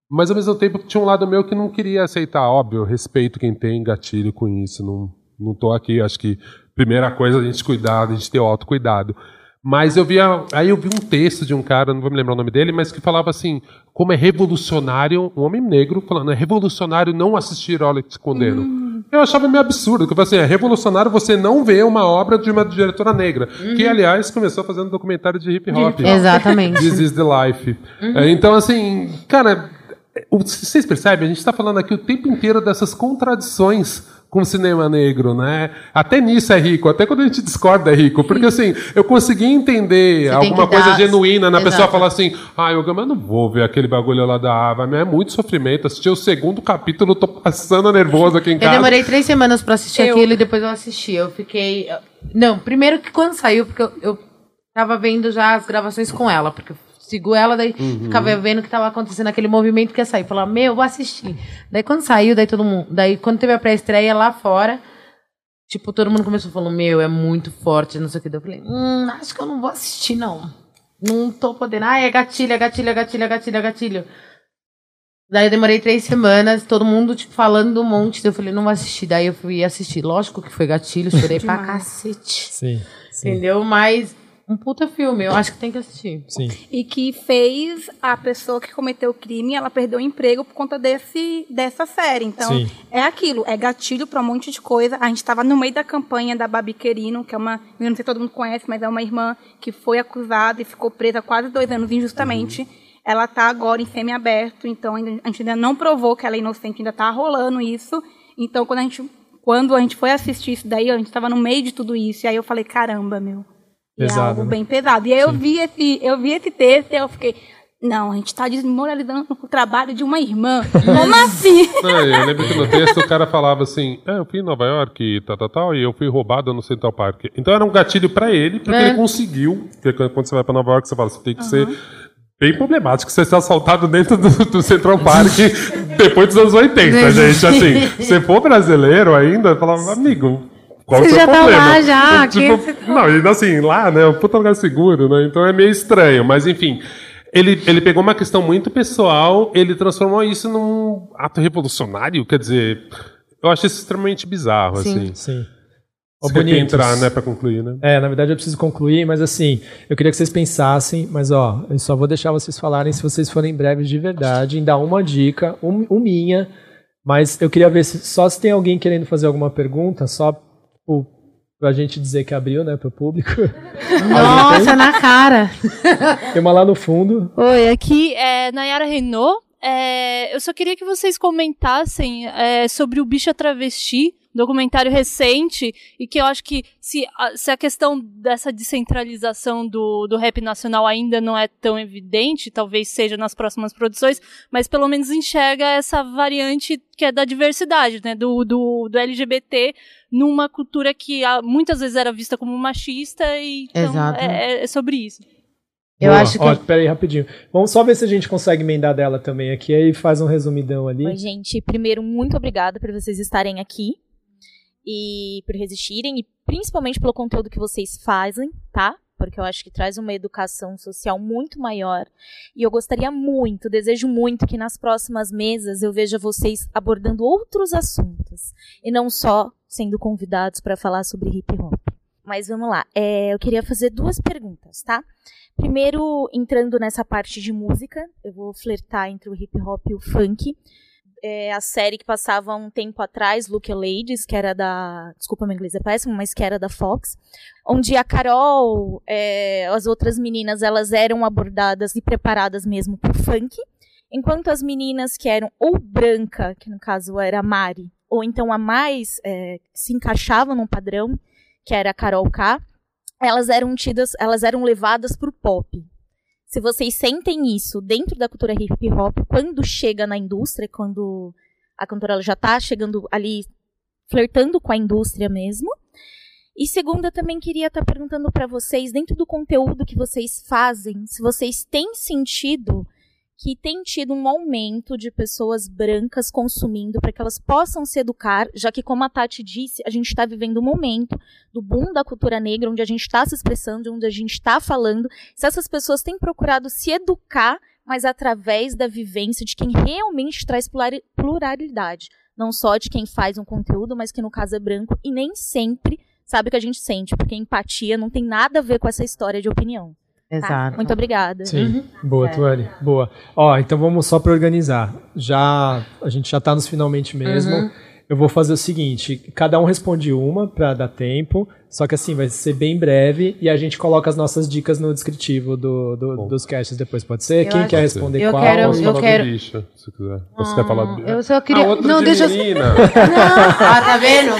Mas ao mesmo tempo tinha um lado meu que não queria aceitar, óbvio, respeito quem tem gatilho com isso, não, não tô aqui, acho que primeira coisa a gente cuidar, a gente ter o autocuidado. Mas eu via, aí eu vi um texto de um cara, não vou me lembrar o nome dele, mas que falava assim, como é revolucionário, um homem negro falando, é revolucionário não assistir Olha te condeno. Eu achava meio absurdo, que assim, é revolucionário você não ver uma obra de uma diretora negra, que aliás começou fazendo documentário de hip hop. Exatamente. This is the life. É, então, assim, cara, o- vocês percebem? A gente está falando aqui o tempo inteiro dessas contradições com cinema negro, né? Até nisso é rico, até quando a gente discorda é rico. Porque, assim, eu consegui entender Você alguma coisa dar- genuína na pessoa Exato. falar assim: ah, eu, mas eu não vou ver aquele bagulho lá da Ava, mas é muito sofrimento. Assisti o segundo capítulo, tô passando nervoso aqui em Eu casa. demorei três semanas pra assistir Eu- aquilo e depois eu assisti. Eu fiquei. Não, primeiro que quando saiu, porque eu, eu tava vendo já as gravações com ela, porque eu sigo ela, daí ficava vendo que tava acontecendo aquele movimento que ia sair. Falava, meu, vou assistir. Daí quando saiu, daí todo mundo. Daí quando teve a pré-estreia lá fora, tipo, todo mundo começou falando, meu, é muito forte, não sei o que. Daí eu falei, hum, acho que eu não vou assistir, não. Não tô podendo. Ah, é gatilho, é gatilho, é gatilho, é gatilho, é gatilho. Daí eu demorei três semanas, todo mundo, tipo, falando um monte. Daí eu falei, não vou assistir. Daí eu fui assistir. Lógico que foi gatilho, chorei pra cacete. Sim, sim, Entendeu? Mas um puta filme, eu acho que tem que assistir. sim. E que fez a pessoa que cometeu o crime, ela perdeu o emprego por conta desse, dessa série. Então, Sim. é aquilo, é gatilho para um monte de coisa. A gente estava no meio da campanha da Babi Querino, que é uma, eu não sei se todo mundo conhece, mas é uma irmã que foi acusada e ficou presa quase dois anos injustamente. Ela está agora em semi-aberto, então a gente ainda não provou que ela é inocente, ainda está rolando isso. Então, quando a gente, quando a gente foi assistir isso daí, a gente estava no meio de tudo isso, e aí eu falei, caramba, meu. É Pesado, algo né? bem pesado. E aí eu vi esse, eu vi esse texto e eu fiquei, não, a gente está desmoralizando o trabalho de uma irmã. Como assim? Não, eu lembro que no texto o cara falava assim: é, eu fui em Nova York e tal, tal, tal, e eu fui roubado no Central Park. Então era um gatilho pra ele, porque É. ele conseguiu. Porque quando você vai pra Nova York, você fala, você tem que ser bem problemático você ser assaltado dentro do, do Central Park depois dos anos 80, gente. Assim, se for brasileiro ainda, eu falava, amigo. Qual Você o seu já tá problema? lá já, Tipo, que você não, e assim, lá, né, é um puta lugar seguro, né? Então é meio estranho, mas enfim. Ele, ele pegou uma questão muito pessoal, ele transformou isso num ato revolucionário, quer dizer, eu acho isso extremamente bizarro, Sim. assim. Sim. Você quer bonitos. entrar, né, pra concluir, né? É, na verdade eu preciso concluir, mas assim, eu queria que vocês pensassem, mas ó, eu só vou deixar vocês falarem se vocês forem breves de verdade, em dar uma dica, um, um minha, mas eu queria ver se, só se tem alguém querendo fazer alguma pergunta, só tipo, pra gente dizer que abriu, né, pro público. Nossa, na cara. Tem uma lá no fundo. Oi, aqui é Nayara Renault. É, eu só queria que vocês comentassem é, sobre o Bicha Travesti, documentário recente, e que eu acho que se a, se a questão dessa descentralização do, do rap nacional ainda não é tão evidente, talvez seja nas próximas produções, mas pelo menos enxerga essa variante que é da diversidade, né, do, do, do LGBT numa cultura que ah, muitas vezes era vista como machista, e então Exato. é, é sobre isso. Eu Boa. acho que. Ó, pera aí, rapidinho. Vamos só ver se a gente consegue emendar dela também aqui, aí faz um resumidão ali. Oi, gente. Primeiro, muito obrigada por vocês estarem aqui e por resistirem e principalmente pelo conteúdo que vocês fazem, tá? Porque eu acho que traz uma educação social muito maior. E eu gostaria muito, desejo muito que nas próximas mesas eu veja vocês abordando outros assuntos e não só sendo convidados para falar sobre hip hop. Mas vamos lá. É, eu queria fazer duas perguntas, tá? Primeiro, entrando nessa parte de música, eu vou flertar entre o hip hop e o funk. É a série que passava um tempo atrás, Look Ladies, que era da. Desculpa, meu inglês é péssimo, mas que era da Fox. Onde a Carol, é, as outras meninas, elas eram abordadas e preparadas mesmo pro funk. Enquanto as meninas que eram ou branca, que no caso era a Mari, ou então a mais é, se encaixava num padrão, que era a Carol K, elas eram tidas, elas eram levadas pro pop. Se vocês sentem isso dentro da cultura hip hop, quando chega na indústria, quando a cantora já tá chegando ali flertando com a indústria mesmo. E segundo, eu também queria estar perguntando para vocês, dentro do conteúdo que vocês fazem, se vocês têm sentido que tem tido um aumento de pessoas brancas consumindo para que elas possam se educar, já que, como a Tati disse, a gente está vivendo um momento do boom da cultura negra, onde a gente está se expressando, onde a gente está falando. Se essas pessoas têm procurado se educar, mas através da vivência de quem realmente traz pluralidade, não só de quem faz um conteúdo, mas que no caso é branco e nem sempre sabe o que a gente sente, porque empatia não tem nada a ver com essa história de opinião. Tá? Exato. Muito obrigada. Sim, Uhum. boa, É. Tuane, boa. Ó, então vamos só para organizar. Já a gente já tá nos finalmente mesmo. Uhum. Eu vou fazer o seguinte, cada um responde uma para dar tempo, só que assim vai ser bem breve e a gente coloca as nossas dicas no descritivo do, do- dos casts depois, pode ser? Eu Quem acho- quer responder eu qual? quero- eu falar quero- do bicho, se quiser. Você quer falar do... Eu só queria. Ah, outro não, de deixa eu. menina. Ah, tá vendo?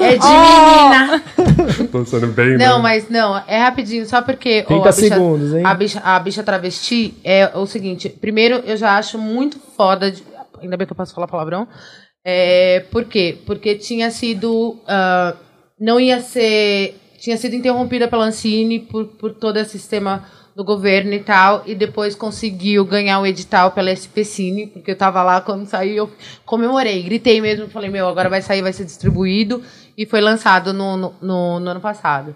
É de menina. Tô sendo bem... Não, né? mas não, é rapidinho, só porque. ó, 30 a bicha, segundos, hein? A bicha, a bicha travesti é o seguinte: primeiro, eu já acho muito foda. de- ainda bem que eu posso falar palavrão. É, por quê? Porque tinha sido. ah, não ia ser. Tinha sido interrompida pela Ancine por, por todo esse sistema do governo e tal, e depois conseguiu ganhar o edital pela SPCine, porque eu tava lá quando saiu, eu comemorei, gritei mesmo, falei, meu, agora vai sair, vai ser distribuído, e foi lançado no, no, no- no ano passado.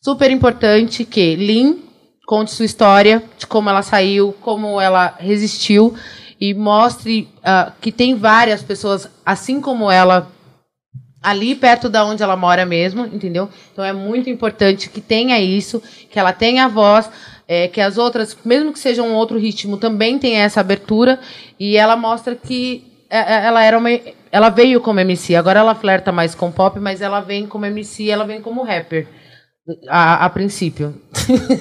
Super importante que Lin conte sua história, de como ela saiu, como ela resistiu, e mostre ah, que tem várias pessoas, assim como ela, ali perto da onde ela mora mesmo, entendeu? Então é muito importante que tenha isso, que ela tenha voz, é, que as outras, mesmo que seja um outro ritmo, também tenha essa abertura e ela mostra que é, é, ela era uma, ela veio como MC, agora ela flerta mais com pop, mas ela vem como MC, ela vem como rapper. A, a princípio.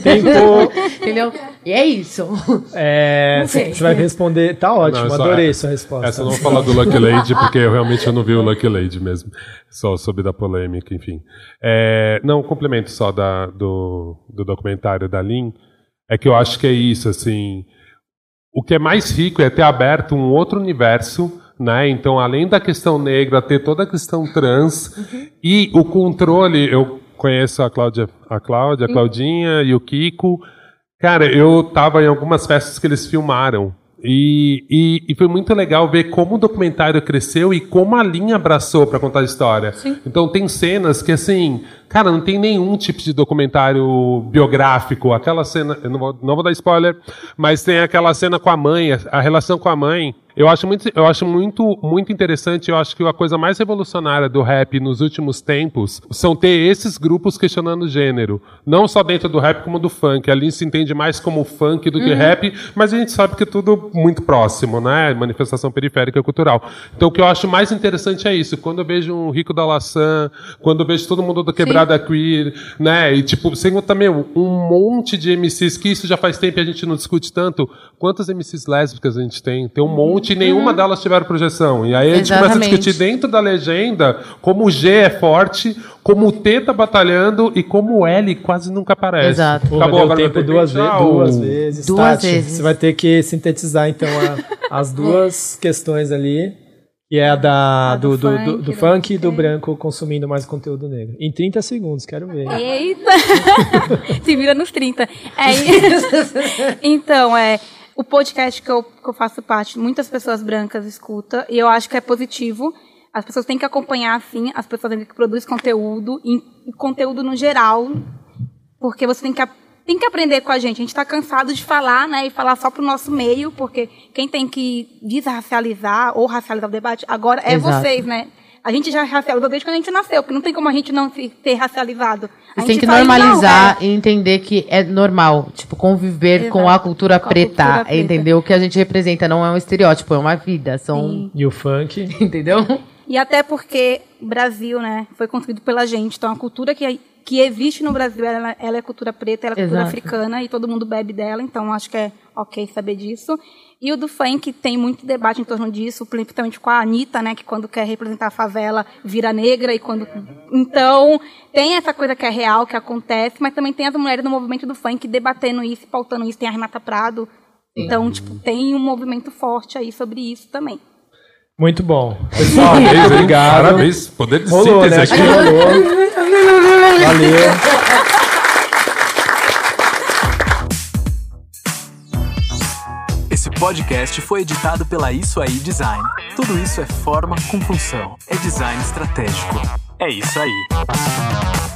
Tempo. Entendeu? E é isso. É, você vai responder, tá ótimo, Não, é só- adorei sua resposta. Essa eu não vou falar do Lucky Lady, porque eu realmente eu não vi o Lucky Lady mesmo. Só soube da polêmica, enfim. É, não, um complemento só da, do, do documentário da Lin, é que eu acho que é isso, assim. O que é mais rico é ter aberto um outro universo, né? Então, além da questão negra, ter toda a questão trans e o controle. Eu conheço a Cláudia, a Cláudia, a Claudinha e o Kiko. Cara, eu tava em algumas festas que eles filmaram. E, e, e foi muito legal ver como o documentário cresceu e como a linha abraçou para contar a história. Então tem cenas que assim, cara, não tem nenhum tipo de documentário biográfico. Aquela cena, eu não vou, não vou dar spoiler, mas tem aquela cena com a mãe, a, relação com a mãe. Eu acho muito, eu acho muito, muito interessante. Eu acho que a coisa mais revolucionária do rap nos últimos tempos são ter esses grupos questionando o gênero, não só dentro do rap como do funk. Ali se entende mais como funk do que Uhum. rap, mas a gente sabe que é tudo muito próximo, né? Manifestação periférica cultural. Então o que eu acho mais interessante é isso. Quando eu vejo um Rico da Laçã, quando eu vejo todo mundo do Quebrada Queer, né? E tipo, sem contar, meu, um monte de MCs que isso já faz tempo e a gente não discute tanto. Quantas MCs lésbicas a gente tem? Tem um monte e nenhuma delas tiveram projeção. E aí a gente começa a Uhum. Exatamente. discutir dentro da legenda como o G é forte, como o T tá batalhando e como o L quase nunca aparece. Exato. Pô, Acabou agora tempo duas, ve duas vezes. Duas Tati, vezes. Você vai ter que sintetizar, então, a- as duas questões ali, que é a da, A do, do do, do, funk, do do funk e do branco consumindo mais conteúdo negro. Em 30 segundos, quero ver. Eita! Se vira nos 30. É, então, é, o podcast que eu, que eu faço parte, muitas pessoas brancas escutam, e eu acho que é positivo. As pessoas têm que acompanhar, sim, as pessoas que produzem conteúdo, e, e conteúdo no geral, porque você tem que, tem que aprender com a gente. A gente está cansado de falar, né, e falar só para o nosso meio, porque quem tem que desracializar ou racializar o debate agora é Exato. vocês, né? A gente já racializou desde quando a gente nasceu, porque não tem como a gente não se ter racializado. A Você tem gente que fala, normalizar não, é. e entender que é normal, tipo, conviver com a Exato, cultura com a preta, entendeu? O que a gente representa não é um estereótipo, é uma vida, são, Sim. E o funk? entendeu? E até porque o Brasil, né, foi construído pela gente. Então, a cultura que, que existe no Brasil, ela, ela é cultura preta, ela é cultura Exato. africana e todo mundo bebe dela. Então, acho que é ok saber disso. E o do funk tem muito debate em torno disso, principalmente com a Anitta, né, que quando quer representar a favela vira negra e quando... Então, tem essa coisa que é real, que acontece, mas também tem as mulheres no movimento do funk debatendo isso, pautando isso. Tem a Renata Prado. Então, tipo, tem um movimento forte aí sobre isso também. Muito bom. Pessoal, Parabéns, obrigado. Parabéns. Poder de Rolou, síntese né? Aqui. rolou. Valeu. Esse podcast foi editado pela Isso Aí Design. Tudo isso é forma com função. É design estratégico. É isso aí.